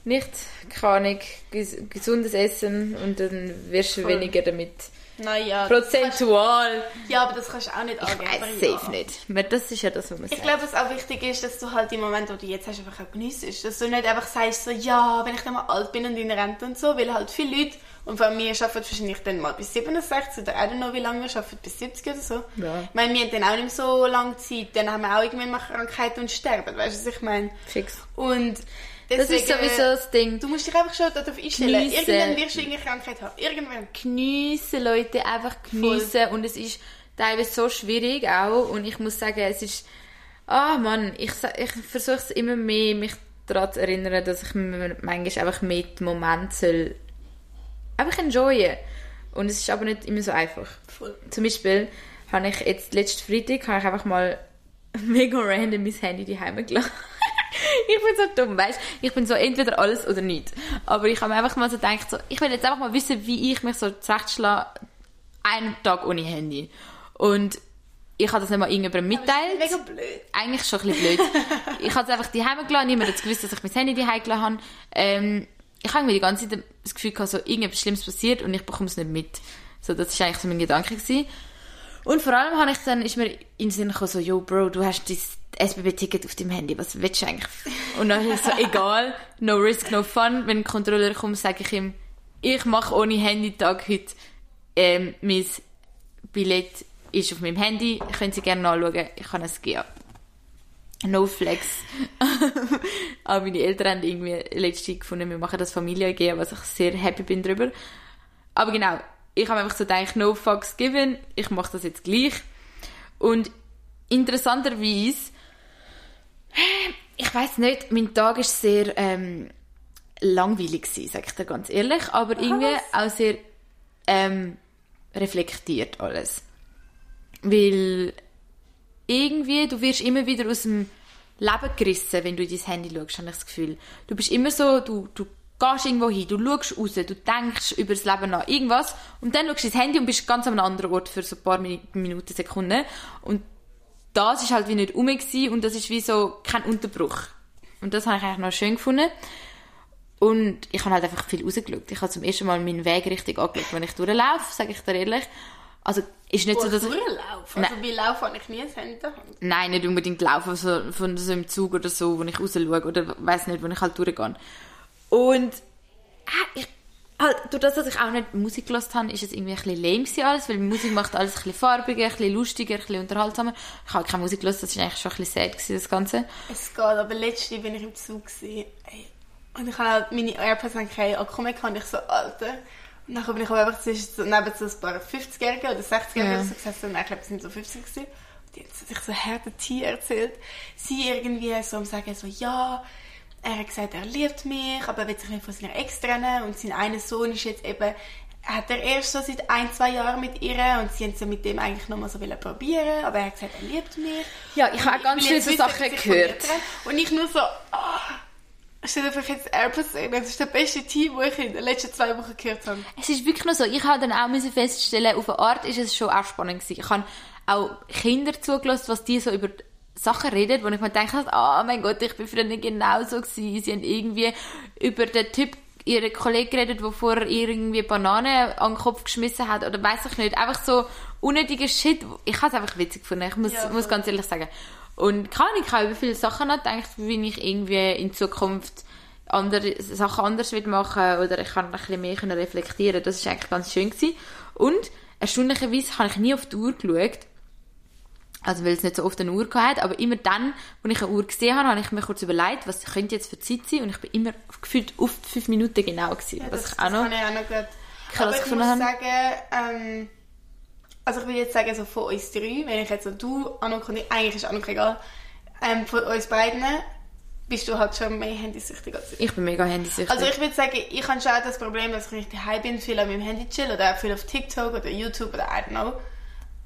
nicht, keine Ahnung, ges gesundes Essen und dann wirst du Voll. weniger damit Naja. prozentual. Ja, aber das kannst du auch nicht Ich angeben. aber weiß ja. safe nicht. Aber Das ist ja das, was man Ich sagt. glaube, was auch wichtig ist, dass du halt die Momente, die du jetzt hast, einfach auch geniessest. Dass du nicht einfach sagst, so, ja, wenn ich dann mal alt bin und in Rente und so, weil halt viele Leute, und vor allem wir arbeiten wahrscheinlich dann mal bis 67 oder don't know, wie lange wir arbeiten, bis 70 oder so. Ja. Ich meine, wir haben dann auch nicht mehr so lange Zeit, dann haben wir auch irgendwann mal Krankheiten und sterben, weißt du, was ich meine? Fix. Und Das ist deswegen- sowieso das Ding. Du musst dich einfach schon darauf einstellen. Geniessen. Irgendwann wirst du irgendeine Krankheit haben. Irgendwann. geniessen, Leute, einfach geniessen. Und es ist teilweise so schwierig auch. Und ich muss sagen, es ist, ah Mann, ich, ich versuche es immer mehr, mich daran zu erinnern, dass ich manchmal einfach mit Moment soll einfach enjoyen. Und es ist aber nicht immer so einfach. Voll. Zum Beispiel habe ich jetzt letzten Freitag habe ich einfach mal mega random mein Handy daheim gelassen. ich bin so dumm, weißt Ich bin so entweder alles oder nichts. Aber ich habe mir einfach mal so gedacht, so, ich will jetzt einfach mal wissen, wie ich mich so zurechtschlage, einen Tag ohne Handy. Und ich habe das nicht mal irgendjemandem mitteilt. Mega blöd. Eigentlich schon ein bisschen blöd. ich habe es einfach daheim gelassen, niemand hat gewusst, dass ich mein Handy daheim gelassen habe. Ähm, ich habe mir die ganze Zeit das Gefühl gehabt, so irgendetwas Schlimmes passiert und ich bekomme es nicht mit. So, das war eigentlich so mein Gedanke. Gewesen. Und vor allem habe ich dann, ist mir in den Sinn gekommen, so, yo, Bro, du hast dein SBB-Ticket auf dem Handy, was willst du eigentlich? Und dann ist so, egal, no risk, no fun. Wenn ein Controller kommt, sage ich ihm, ich mache ohne Handytag heute, ähm, mein Billett ist auf meinem Handy, können Sie gerne nachschauen, ich kann es geben. No flex. Aber meine Eltern haben irgendwie letztens gefunden, wir machen das Familie AG, was ich sehr happy bin drüber. Aber genau, ich habe einfach so gedacht, no fucks given, ich mache das jetzt gleich. Und interessanterweise, ich weiß nicht, mein Tag ist sehr ähm, langweilig gewesen, sag ich dir ganz ehrlich, aber irgendwie auch sehr ähm, reflektiert alles. Weil irgendwie, du wirst immer wieder aus dem Leben gerissen, wenn du in dein Handy schaust, habe ich das Gefühl. Du bist immer so, du, du gehst irgendwo hin, du schaust raus, du denkst über das Leben nach, irgendwas, und dann schaust du ins Handy und bist ganz an einem anderen Ort für so ein paar Min- Minuten, Sekunden. Und das ist halt wie nicht gewesen, und das ist wie so kein Unterbruch. Und das habe ich eigentlich noch schön gefunden. Und ich habe halt einfach viel rausgeschaut. Ich habe zum ersten Mal meinen Weg richtig angeschaut, wenn ich durchlaufe, sage ich dir ehrlich. Also, ist nicht so, dass ich... Durchlaufen. Also bei Laufen habe ich nie das Handy in der Hand. Nein, nicht unbedingt laufen, so, von so im Zug oder so, wo ich raus schaue, oder weiß nicht, wo ich halt durchgehe. Und ah, ich, halt, durch das, dass ich auch nicht Musik gehört habe, ist es irgendwie ein bisschen lame gewesen alles, weil Musik macht alles ein bisschen farbiger, ein bisschen lustiger, ein bisschen unterhaltsamer. Ich habe keine Musik gehört, das war eigentlich schon ein bisschen sad gewesen, das Ganze. Es geht, aber letztens bin ich im Zug gewesen, und ich habe halt meine AirPods haben keinen Akku mehr und ich so, Alter. Und dann bin ich aber einfach zwischen so, neben so ein paar 50-Jährigen oder 60-Jährigen Ja. so gesessen, und ich glaube, es sind so 50 gewesen. Und die haben sich so harte Tee erzählt. Sie irgendwie so am sagen, so, ja, er hat gesagt, er liebt mich, aber er will sich nicht von seiner Ex trennen, und sein einer Sohn ist jetzt eben, hat er erst so seit ein, zwei Jahren mit ihr, und sie haben so mit dem eigentlich nochmal so probieren, aber er hat gesagt, er liebt mich. Ja, ich habe ganz viele so Sachen gehört. Und ich nur so, ah, stell dir einfach jetzt ein. Das ist der beste Team, den ich in den letzten zwei Wochen gehört habe. Es ist wirklich nur so, ich habe dann auch müssen feststellen, auf eine Art ist es schon auch spannend gewesen. Ich habe auch Kinder zugelassen, was die so über Sachen reden, wo ich mir denke, oh mein Gott, ich bin früher genauso gewesen. Sie haben irgendwie über den Typ ihre Kollegen geredet, der vorher irgendwie Bananen an den Kopf geschmissen hat oder weiß ich nicht. Einfach so unnötiger Shit. Ich habe es einfach witzig gefunden. Ich muss, Ja, muss ganz ehrlich sagen. Und kann ich habe über viele Sachen nachgedacht, wie ich irgendwie in Zukunft andere Sachen anders will machen oder ich kann ein bisschen mehr reflektieren. Das ist eigentlich ganz schön gewesen. Und erstaunlicherweise habe ich nie auf die Uhr geschaut. Also, weil es nicht so oft eine Uhr gehabt hat, aber immer dann, wenn ich eine Uhr gesehen habe, habe ich mir kurz überlegt, was könnte jetzt für Zeit sein und ich bin immer gefühlt auf fünf Minuten genau gewesen. Ja, was das, ich auch das noch kann ich auch noch gut. krass Aber ich gefunden muss habe. sagen, ähm, also ich will jetzt sagen, so von uns drei, wenn ich jetzt so du, Anuk und ich, eigentlich ist Anuk egal, ähm, von uns beiden bist du halt schon mehr handysüchtig als ich. Ich bin mega handysüchtig. Also ich würde sagen, ich habe schon auch das Problem, dass ich nicht daheim bin, viel an meinem Handy chill oder auch viel auf TikTok oder YouTube oder I don't know.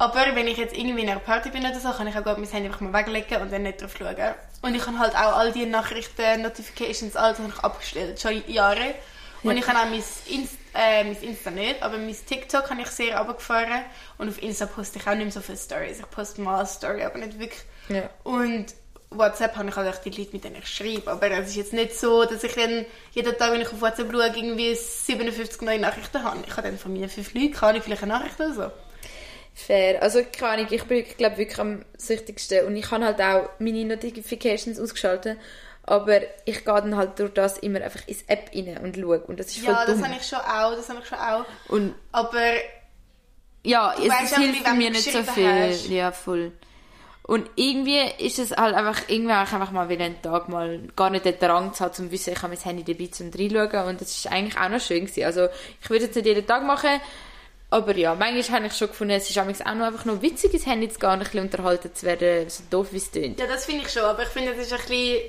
Aber wenn ich jetzt irgendwie in einer Party bin oder so, kann ich auch gut mein Handy einfach mal weglegen und dann nicht drauf schauen. Und ich habe halt auch all die Nachrichten, Notifications, alles habe ich abgestellt, schon Jahre. Und ich habe auch mein, Inst äh, mein Insta nicht, aber mein TikTok habe ich sehr runtergefahren. Und auf Insta poste ich auch nicht mehr so viele Stories. Ich poste mal eine Story, aber nicht wirklich. Ja. Und WhatsApp habe ich halt echt die Leute, mit denen ich schreibe. Aber es ist jetzt nicht so, dass ich dann jeden Tag, wenn ich auf WhatsApp schaue, irgendwie 57 neue Nachrichten habe. Ich habe dann von mir fünf Leute, kann ich vielleicht eine Nachricht oder so. Fair. Also, keine Ahnung, ich bin, glaube wirklich am süchtigsten. Und ich habe halt auch meine Notifications ausgeschaltet. Aber ich gehe dann halt durch das immer einfach ins App rein und schaue. Und das ist voll Ja, dumm. das habe ich schon auch, das habe ich schon auch. Und Aber ja, es, es hilft mir nicht so viel. hast. Ja, voll. Und irgendwie ist es halt einfach, irgendwie habe ich einfach mal wieder einen Tag mal gar nicht den Drang zu haben, zum wissen, ich habe mein Handy dabei zum reinschauen. Und das ist eigentlich auch noch schön gewesen. Also, ich würde es nicht jeden Tag machen. Aber ja, manchmal habe ich schon gefunden, es ist auch noch einfach noch witzig, ins Handy zu gehen und ein bisschen unterhalten zu werden, so doof wie es tönt. ja, das finde ich schon. Aber ich finde, das ist ein bisschen...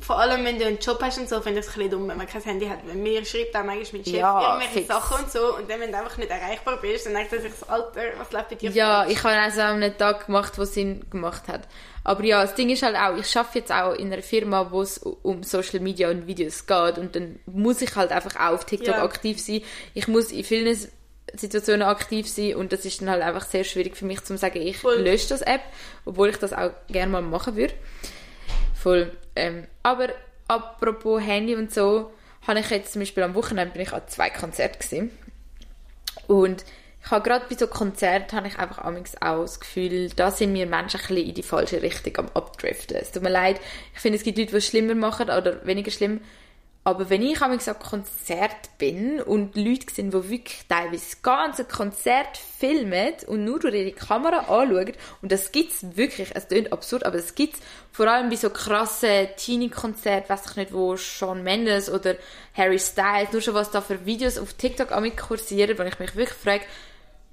Vor allem, wenn du einen Job hast und so, finde ich es ein bisschen dumm, wenn man kein Handy hat. Wenn mir schreibt auch manchmal mein Chef Ja, irgendwelche fix. Sachen und so und dann, wenn du einfach nicht erreichbar bist, dann denkt er sich, so, Alter, was läuft bei dir Ja, ich habe also auch einen Tag gemacht, wo Sinn gemacht hat. Aber ja, das Ding ist halt auch, ich arbeite jetzt auch in einer Firma, wo es um Social Media und Videos geht und dann muss ich halt einfach auch auf TikTok Ja. aktiv sein. Ich muss in vielen Situationen aktiv sein und das ist dann halt einfach sehr schwierig für mich zu sagen, ich Voll. lösche das App, obwohl ich das auch gerne mal machen würde. Voll. Ähm, aber apropos Handy und so, habe ich jetzt zum Beispiel am Wochenende bin ich an zwei Konzerten gesehen. Und ich habe gerade bei so Konzerten habe ich einfach auch das Gefühl, da sind wir Menschen ein bisschen in die falsche Richtung am Abdriften. Es tut mir leid, ich finde, es gibt Leute, die es schlimmer machen oder weniger schlimm. Aber wenn ich am Konzert bin und Leute sehen, die wirklich teilweise das ganze Konzert filmen und nur durch ihre Kamera anschauen, und das gibt's wirklich, es klingt absurd, aber das gibt's vor allem bei so krassen Teenie-Konzerten, weiß ich nicht, wo Shawn Mendes oder Harry Styles, nur schon was da für Videos auf TikTok kursieren, wo ich mich wirklich frage,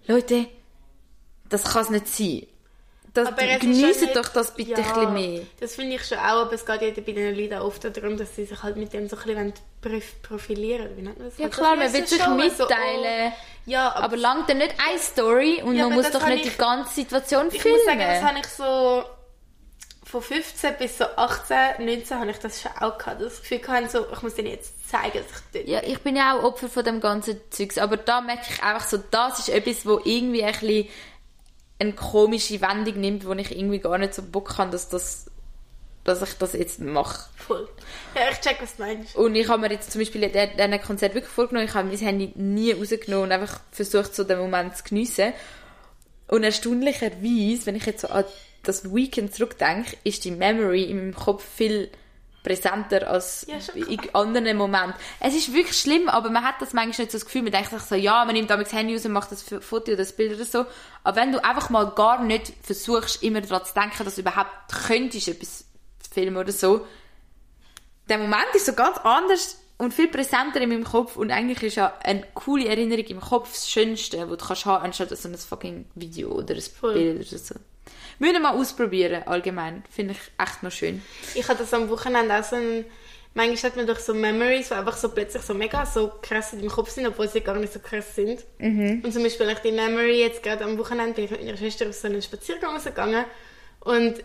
Leute, das kann es nicht sein. Das, geniessen ja doch das bitte ja, ein bisschen mehr. Das finde ich schon auch, aber es geht ja bei den Leuten auch oft darum, dass sie sich halt mit dem so ein bisschen prof- profilieren das? Ja Halt klar, man will sich mitteilen. So, oh, ja, aber, Aber langt dann nicht eine Story und Ja, man muss doch nicht ich- die ganze Situation ich filmen. muss sagen, das habe ich so von 15 bis so 18, 19 habe ich das schon auch gehabt. Das Gefühl gehabt, so, ich muss denen jetzt zeigen, dass ich dort Ja, ich bin ja auch Opfer von dem ganzen Zeugs, aber da merke ich einfach so, das ist etwas, wo irgendwie ein bisschen eine komische Wendung nimmt, wo ich irgendwie gar nicht so Bock habe, dass, das, dass ich das jetzt mache. voll. Ja, ich check, was du meinst. Und ich habe mir jetzt zum Beispiel in diesem Konzert wirklich vorgenommen, ich habe mein Handy nie rausgenommen und einfach versucht, so den Moment zu geniessen. Und erstaunlicherweise, wenn ich jetzt so an das Weekend zurückdenke, ist die Memory in meinem Kopf viel präsenter als Ja, in anderen Momenten. Es ist wirklich schlimm, aber man hat das manchmal nicht so das Gefühl, man denkt sich so, ja, man nimmt das Handy raus und macht das Foto oder das Bild oder so. Aber wenn du einfach mal gar nicht versuchst, immer daran zu denken, dass du überhaupt könntest etwas filmen oder so, der Moment ist so ganz anders und viel präsenter in meinem Kopf und eigentlich ist ja eine coole Erinnerung im Kopf das Schönste, was du kannst haben, anstatt so ein fucking Video oder ein Voll. Bild oder so. Müssen wir mal ausprobieren, allgemein. Finde ich echt noch schön. Ich hatte das am Wochenende auch so ein... Manchmal hat man doch so Memories, die einfach so plötzlich so mega so krass in deinem Kopf sind, obwohl sie gar nicht so krass sind. Und zum Beispiel ich die Memory jetzt gerade am Wochenende bin ich mit meiner Schwester auf so einen Spaziergang rausgegangen und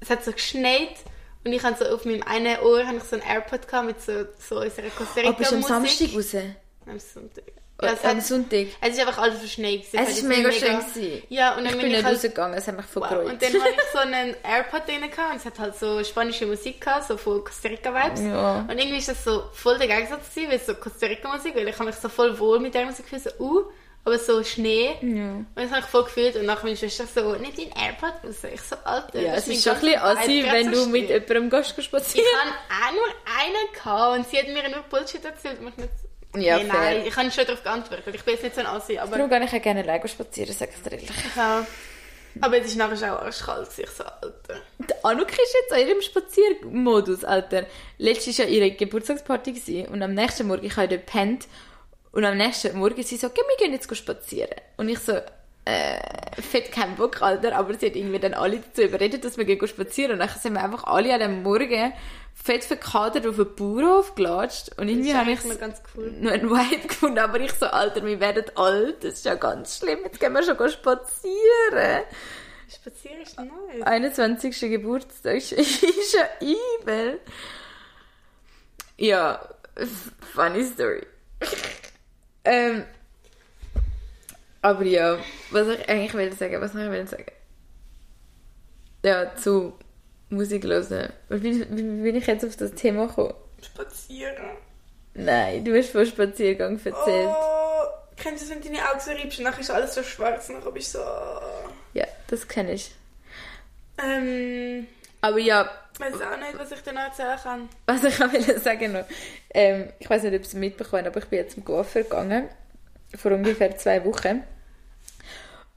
es hat so geschneit und ich hatte so auf meinem einen Ohr habe ich so ein AirPod gehabt mit so, so unserer Costa Rica Aber bist du am Musik. Samstag raus? Am Sonntag. Ja, es, am hat, Sonntag? es ist einfach alles verschneit. Es jetzt mega nicht schön gewesen. Ja, und dann Ich bin ich nicht halt rausgegangen, es hat mich Wow. vergreut. Und dann hatte ich so einen AirPod drin und es hat halt so spanische Musik gehabt, so von Costa Rica Vibes. Ja. Und irgendwie ist das so voll der Gegensatz gewesen, weil so Costa Rica Musik, weil ich habe mich so voll wohl mit der Musik gefühlt, so, uh, aber so Schnee. Und das habe ich voll gefühlt und nachher meine Schwester so, nimm deinen AirPod raus. Ich so, Alter, ja, das es ist schon ein bisschen assi, wenn du mit jemandem gehst Ich spazieren. habe auch nur einen gehabt und sie hat mir nur Bullshit erzählt. und mich nicht... Ja, fair. nein, ich habe schon darauf geantwortet. Ich bin jetzt nicht so ein Assi, aber... Darum gehe ich auch gerne alleine spazieren, sag ich dir ehrlich. Ja. Aber es ist nachher schon auch arschkalt. Ich so, Alter. Die Anuk ist jetzt an ihrem Spaziermodus, Alter. Letztes war ja ihre Geburtstagsparty gewesen, und am nächsten Morgen, ich habe dort gepennt, und am nächsten Morgen sie so, «Geh, wir gehen jetzt spazieren. Und ich so, äh, fett keinen Bock, Alter, aber sie hat irgendwie dann alle dazu überredet, dass wir gehen spazieren und dann sind wir einfach alle an dem Morgen fett verkadert auf den Bauernhof gelatscht und irgendwie habe ich cool. noch einen Vibe gefunden, aber ich so, Alter, wir werden alt, das ist ja ganz schlimm, jetzt gehen wir schon gehen spazieren. Spazieren ist nice. 21. Geburtstag ist, ist ja übel. Ja, funny story. ähm, aber ja, was ich eigentlich will sagen, was ich will sagen. Ja, zu Musik hören. Wie, wie, wie bin ich jetzt auf das Thema gekommen? Spazieren. Nein, du hast von Spaziergang erzählt. Oh, kennst du das, wenn deine Augen so und nachher ist alles so schwarz und dann bist du so... Ja, das kenne ich. Ähm, Aber ja, ich weiß auch nicht, was ich dir noch erzählen kann. Was ich auch will sagen noch. Ähm, ich weiß nicht, ob Sie mitbekommen aber ich bin jetzt zum Coiffeur gegangen. Vor ungefähr zwei Wochen.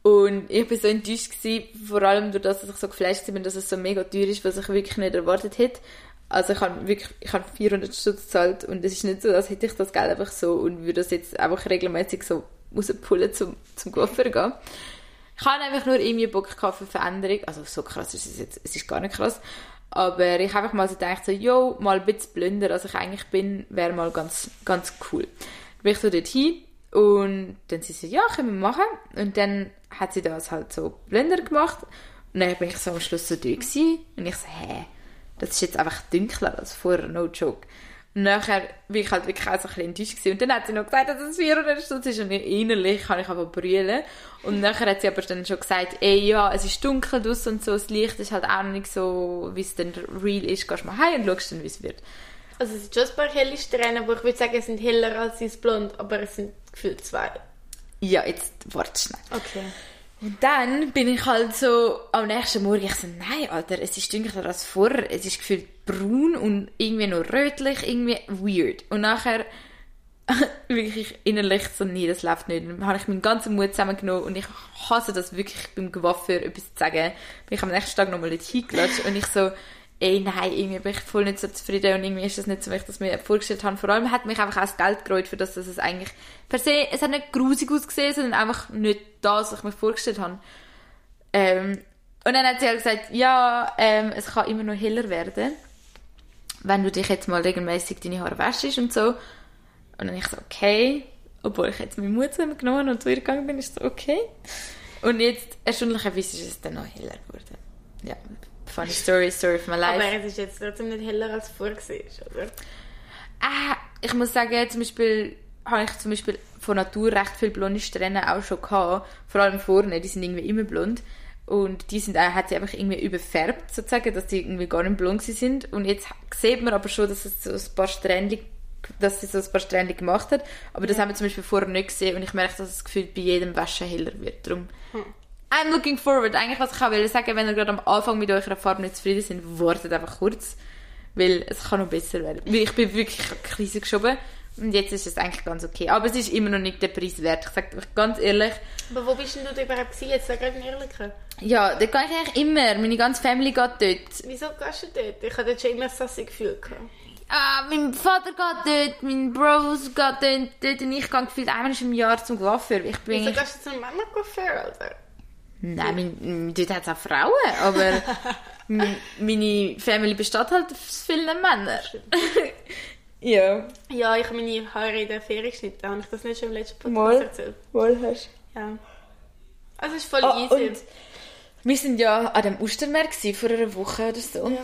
Und ich war so enttäuscht, gewesen, vor allem durch das, dass ich so geflasht bin, dass es so mega teuer ist, was ich wirklich nicht erwartet hätte. Also ich habe wirklich, ich habe 400 Stutz gezahlt und es ist nicht so, als hätte ich das Geld einfach so und würde das jetzt einfach regelmäßig so rauspullen zum, zum Coiffeur gehen. Ich habe einfach nur irgendwie Bock gehabt für Veränderung. Also so krass ist es jetzt, es ist gar nicht krass. Aber ich habe einfach mal so gedacht, so, yo, mal ein bisschen blöder, als ich eigentlich bin, wäre mal ganz, ganz cool. Dann bin ich so dort hin und dann sie so, ja, können wir machen. Und dann hat sie das halt so blöder gemacht. Und dann bin ich so am Schluss so gewesen. Und ich so, hä, das ist jetzt einfach dunkler als vorher, no joke. Und nachher bin ich halt wirklich auch so ein bisschen enttäuscht. Und dann hat sie noch gesagt, dass es 400 Stutz ist. Und innerlich kann ich aber brüllen. Und nachher hat sie aber dann schon gesagt, ey, ja, es ist dunkel draussen und so, das Licht ist halt auch noch nicht so, wie es dann real ist. Gehst mal heim und schaust dann, wie es wird. Also es sind schon ein paar helle Strähnen, aber ich würde sagen, es sind heller als ins Blond, aber es sind gefühlt zwei. Ja, jetzt warte schnell. Okay. Und dann bin ich halt so am nächsten Morgen, ich so, nein, Alter, es ist dunkler als vorher. Es ist gefühlt braun und irgendwie noch rötlich, irgendwie weird. Und nachher wirklich innerlich so, nee, das läuft nicht. Dann habe ich meinen ganzen Mut zusammengenommen und ich hasse das wirklich beim Gewaffeur etwas zu sagen. Bin ich am nächsten Tag nochmal dort hingelatscht und ich so, ey, nein, irgendwie bin ich voll nicht so zufrieden und irgendwie ist das nicht so, wie ich das mir vorgestellt habe. Vor allem hat mich einfach auch das Geld gereut, für das, dass es eigentlich per se, es hat nicht grusig ausgesehen, sondern einfach nicht das, was ich mir vorgestellt habe. Ähm, und dann hat sie halt gesagt, ja, ähm, es kann immer noch heller werden, wenn du dich jetzt mal regelmäßig deine Haare wäschst und so. Und dann ich so, okay. Obwohl ich jetzt meinen Mut zusammengenommen und zu ihr gegangen bin, ist so, okay. Und jetzt, erstaunlicherweise ist es dann noch heller geworden. Ja, funny story, story of my life. Aber es ist jetzt trotzdem nicht heller als vorher oder? Ah, ich muss sagen, zum Beispiel habe ich zum Beispiel von Natur recht viele blonde Strähnen auch schon gehabt. Vor allem vorne, die sind irgendwie immer blond. Und die sind, hat sie einfach irgendwie überfärbt, sozusagen, dass die irgendwie gar nicht blond sind. Und jetzt sieht man aber schon, dass es so ein paar Strähnchen, dass sie so ein paar Strähnchen gemacht hat. Aber das haben wir zum Beispiel vorher nicht gesehen und ich merke, dass es gefühlt bei jedem Waschen heller wird. Darum, I'm looking forward. Eigentlich, was ich auch will sagen, wenn ihr gerade am Anfang mit eurer Farbe nicht zufrieden sind, wartet einfach kurz. Weil es kann noch besser werden. Weil ich bin wirklich in die Krise geschoben. Und jetzt ist es eigentlich ganz okay. Aber es ist immer noch nicht der Preis wert. Ich sage euch ganz ehrlich. Aber wo bist denn du da überhaupt gewesen? Jetzt sag gerade in Ehrlichkeit. Ja, dort gehe ich eigentlich immer. Meine ganze Family geht dort. Wieso gehst du dort? Ich hatte dort schon immer ein Gefühl gehabt. Ah, mein Vater geht dort, mein Bros geht dort, dort und ich gehe gefühlt einmal im Jahr zum Coiffeur. Ich bin Wieso gehst du zum Männercoiffeur, Alter? Nein, mein, dort hat es auch Frauen, aber meine Family besteht halt aus vielen Männern. ja. Ja, ich habe meine Haare in der Ferie geschnitten. Habe ich das nicht schon im letzten Podcast Mal. erzählt? Wohl hast Ja. Also es ist voll Ah, easy. und wir sind ja an dem Ostermarkt vor einer Woche oder so. Ja.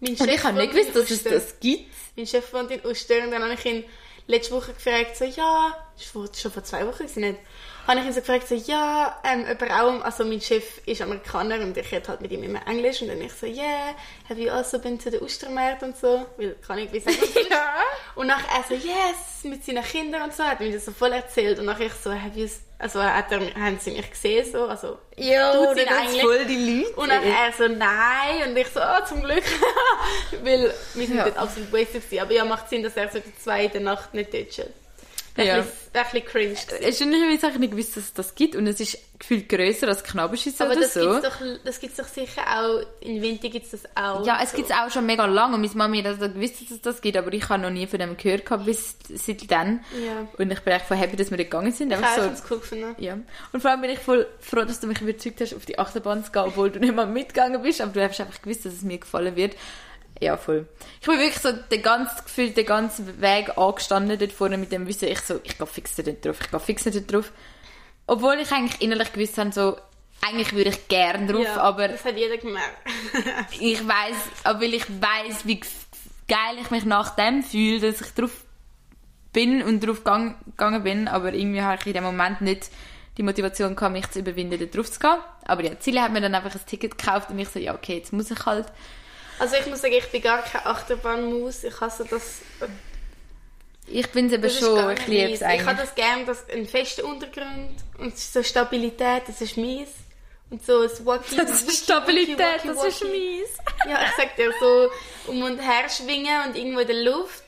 Mein Und Chef ich habe nicht gewusst, dass es das gibt. Mein Chef wohnt in Uster und dann habe ich ihn letzte Woche gefragt, so, ja, das war schon vor zwei Wochen, nicht? Habe ich ihn so gefragt, so, ja, ähm, auch, also mein Chef ist Amerikaner und ich rede halt mit ihm immer Englisch und dann ich so, yeah, have you also been to the Ostermarkt und so, weil kann ich wissen, was. Ja. Und nachher er so, yes, mit seinen Kindern und so, hat mir das so voll erzählt und nachher ich so, have you, also hat er, haben sie mich gesehen, so, also, sie das eigentlich? voll die Leute. und dann er so, nein. Und ich so, oh, zum Glück. Weil wir sind Ja. dort absolut wasted gewesen. Aber ja, macht Sinn, dass er so die zweite Nacht nicht dort chillt. Ein Ja. bisschen, ein bisschen cringe. gewesen. Habe ich nicht gewusst, dass es das gibt und es ist gefühlt grösser als Knabenschüsse Aber oder das so. das gibt's doch sicher auch, in Winter gibt's das auch. Ja, es so. gibt es auch schon mega lange und meine Mami hat also gewusst, dass es das gibt, aber ich habe noch nie von dem gehört gehabt bis seit dann. Ja. Und ich bin echt voll happy, dass wir dort gegangen sind. Ich habe so, es cool gefunden. ja. Und vor allem bin ich voll froh, dass du mich überzeugt hast, auf die Achterbahn zu gehen, obwohl du nicht mal mitgegangen bist, aber du hast einfach gewusst, dass es mir gefallen wird. Ja, voll. Ich bin wirklich so den ganzen Gefühl, den ganzen Weg angestanden dort vorne mit dem Wissen, ich so, ich gehe fix nicht drauf, ich gehe fix nicht drauf. Obwohl ich eigentlich innerlich gewusst habe, so, eigentlich würde ich gern drauf, ja, aber Das hat jeder gemerkt. ich weiß, aber weil ich weiß, wie geil ich mich nach dem fühle, dass ich drauf bin und drauf gang- gegangen bin, aber irgendwie habe ich in dem Moment nicht die Motivation gehabt, mich zu überwinden, da drauf zu gehen. Aber ja, Ziele hat mir dann einfach ein Ticket gekauft und ich so, ja okay, jetzt muss ich halt. Also ich muss sagen, ich bin gar keine Achterbahnmaus. Ich hasse das. Ich bin es eben das schon, ich liebe meins. es Ich habe eigentlich. das gerne, dass ein fester Untergrund und so Stabilität, das ist mies. Und so ein Wacky, Das ist Stabilität, Wiki, das Waki, ist mies. Ja, ich sag dir, so um und her schwingen und irgendwo in der Luft.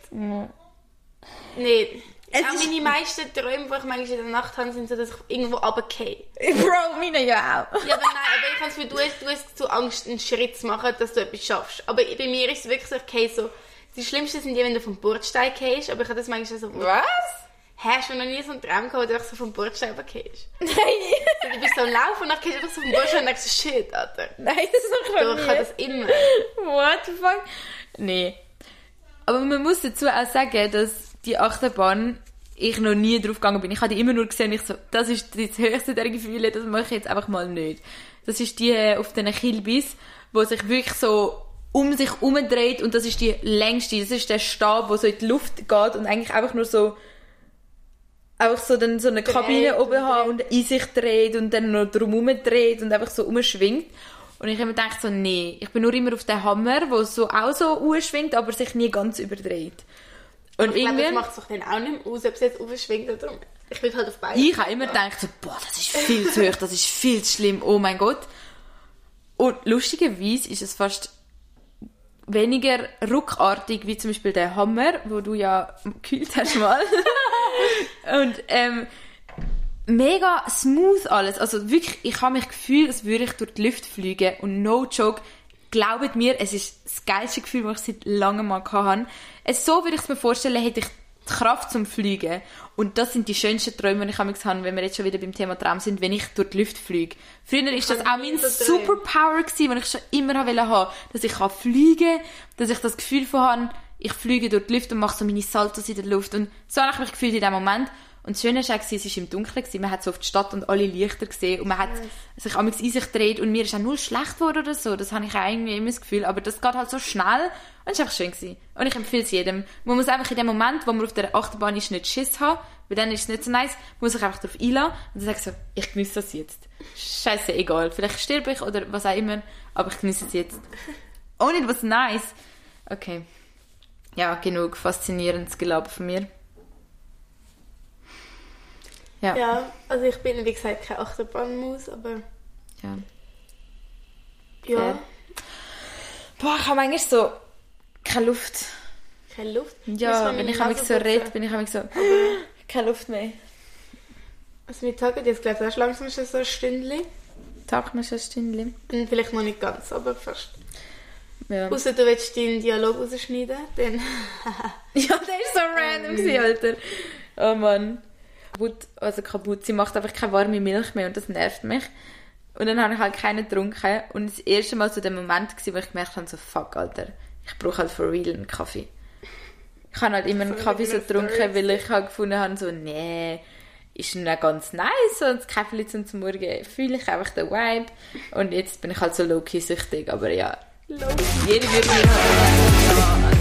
Nee. Es auch meine meisten Träume, die ich manchmal in der Nacht habe, sind so, dass ich irgendwo runtergehe. Bro, meine ja auch. Ja, aber nein, aber ich habe das Gefühl, du hast, du hast zu Angst, einen Schritt zu machen, dass du etwas schaffst. Aber bei mir ist es wirklich so, ich gehe so... Die schlimmsten sind die, wenn du vom Bordstein gehst, aber ich habe das manchmal so... Was? Hast du noch nie so einen Traum gehabt, wo du einfach so vom Bordstein runtergehst? Nein. So, du bist so am Laufen und dann gehst du einfach so vom Bordstein und denkst so, shit, Alter. Nein, das ist doch ich habe das immer. What the fuck? Nee. Aber man muss dazu auch sagen, dass die Achterbahn ich noch nie drauf gegangen bin. Ich habe die immer nur gesehen, ich so, das ist das höchste der Gefühle, das mache ich jetzt einfach mal nicht. Das ist die äh, auf den Kilbis, wo sich wirklich so um sich umdreht und das ist die längste, das ist der Stab, wo so in die Luft geht und eigentlich einfach nur so einfach so dann so eine Dreht Kabine oben haben und in sich dreht und dann noch drumherum dreht und einfach so umschwingt. Und ich habe mir gedacht so, nee, ich bin nur immer auf den Hammer, wo so auch so umschwingt, aber sich nie ganz überdreht. Und Ich glaube, das macht es doch dann auch nicht mehr aus, ob es jetzt aufschwingt oder nicht. Ich will halt auf beide. ich habe immer gedacht so, boah, das ist viel zu hoch, das ist viel zu schlimm, oh mein Gott. Und lustigerweise ist es fast weniger ruckartig, wie zum Beispiel der Hammer, wo du ja gekühlt hast mal. Und ähm, mega smooth alles. Also wirklich, ich habe mich gefühlt, als würde ich durch die Luft fliegen. Und no joke, glaubt mir, es ist das geilste Gefühl, das ich seit langem mal hatte. Es, so würde ich es mir vorstellen, hätte ich die Kraft zum Fliegen. Und das sind die schönsten Träume, die ich habe, wenn wir jetzt schon wieder beim Thema Traum sind, wenn ich durch die Luft fliege. Früher ist das auch mein. Superpower gewesen, den ich schon immer haben wollte, dass ich kann fliegen, dass ich das Gefühl von habe, ich fliege durch die Luft und mache so meine Saltos in der Luft. Und so habe ich mich gefühlt in dem Moment. Und das Schöne war, es war im Dunkeln, man hat so auf die Stadt und alle Lichter gesehen und man hat sich amigs in sich gedreht und mir ist auch null schlecht geworden oder so. Das habe ich auch irgendwie immer das Gefühl. Aber das geht halt so schnell und es war einfach schön. Gewesen. Und ich empfehle es jedem. Man muss einfach in dem Moment, wo man auf der Achterbahn ist, nicht Schiss haben, weil dann ist es nicht so nice, man muss sich einfach darauf einlassen und dann sagst so, ich genieße das jetzt. Scheiße, egal. Vielleicht sterbe ich oder was auch immer, aber ich genieße es jetzt. Oh, nicht was nice. Okay. Ja, genug faszinierendes Gelaber von mir. Ja. Ja, also ich bin, wie gesagt, keine Achterbahnmaus, aber ja. ja, Fair. Boah, ich habe manchmal so keine Luft. keine Luft. Ja, man wenn ich Nase so rede, bin ich so, keine Luft mehr. Also wir tagen jetzt, glaube ich, auch langsam schon so ein Stündchen. Tag mir schon ein Stündchen. Vielleicht noch nicht ganz, aber fast. Ja. Außer du willst deinen Dialog rausschneiden, dann... Ja, der ist so random, gewesen, Alter. Oh Mann. Kaputt, also kaputt. Sie macht einfach keine warme Milch mehr und das nervt mich. Und dann habe ich halt keinen getrunken. Und das erste Mal so der Moment gewesen, wo ich gemerkt habe, so fuck, Alter. Ich brauche halt for real einen Kaffee. Ich habe halt immer einen Kaffee so getrunken, weil ich halt gefunden habe, so, nee, ist noch ganz nice, so ein Kaffee zum Morgen fühle ich einfach den Vibe. Und jetzt bin ich halt so low-key süchtig, aber ja. Low. Jeder würde mir halt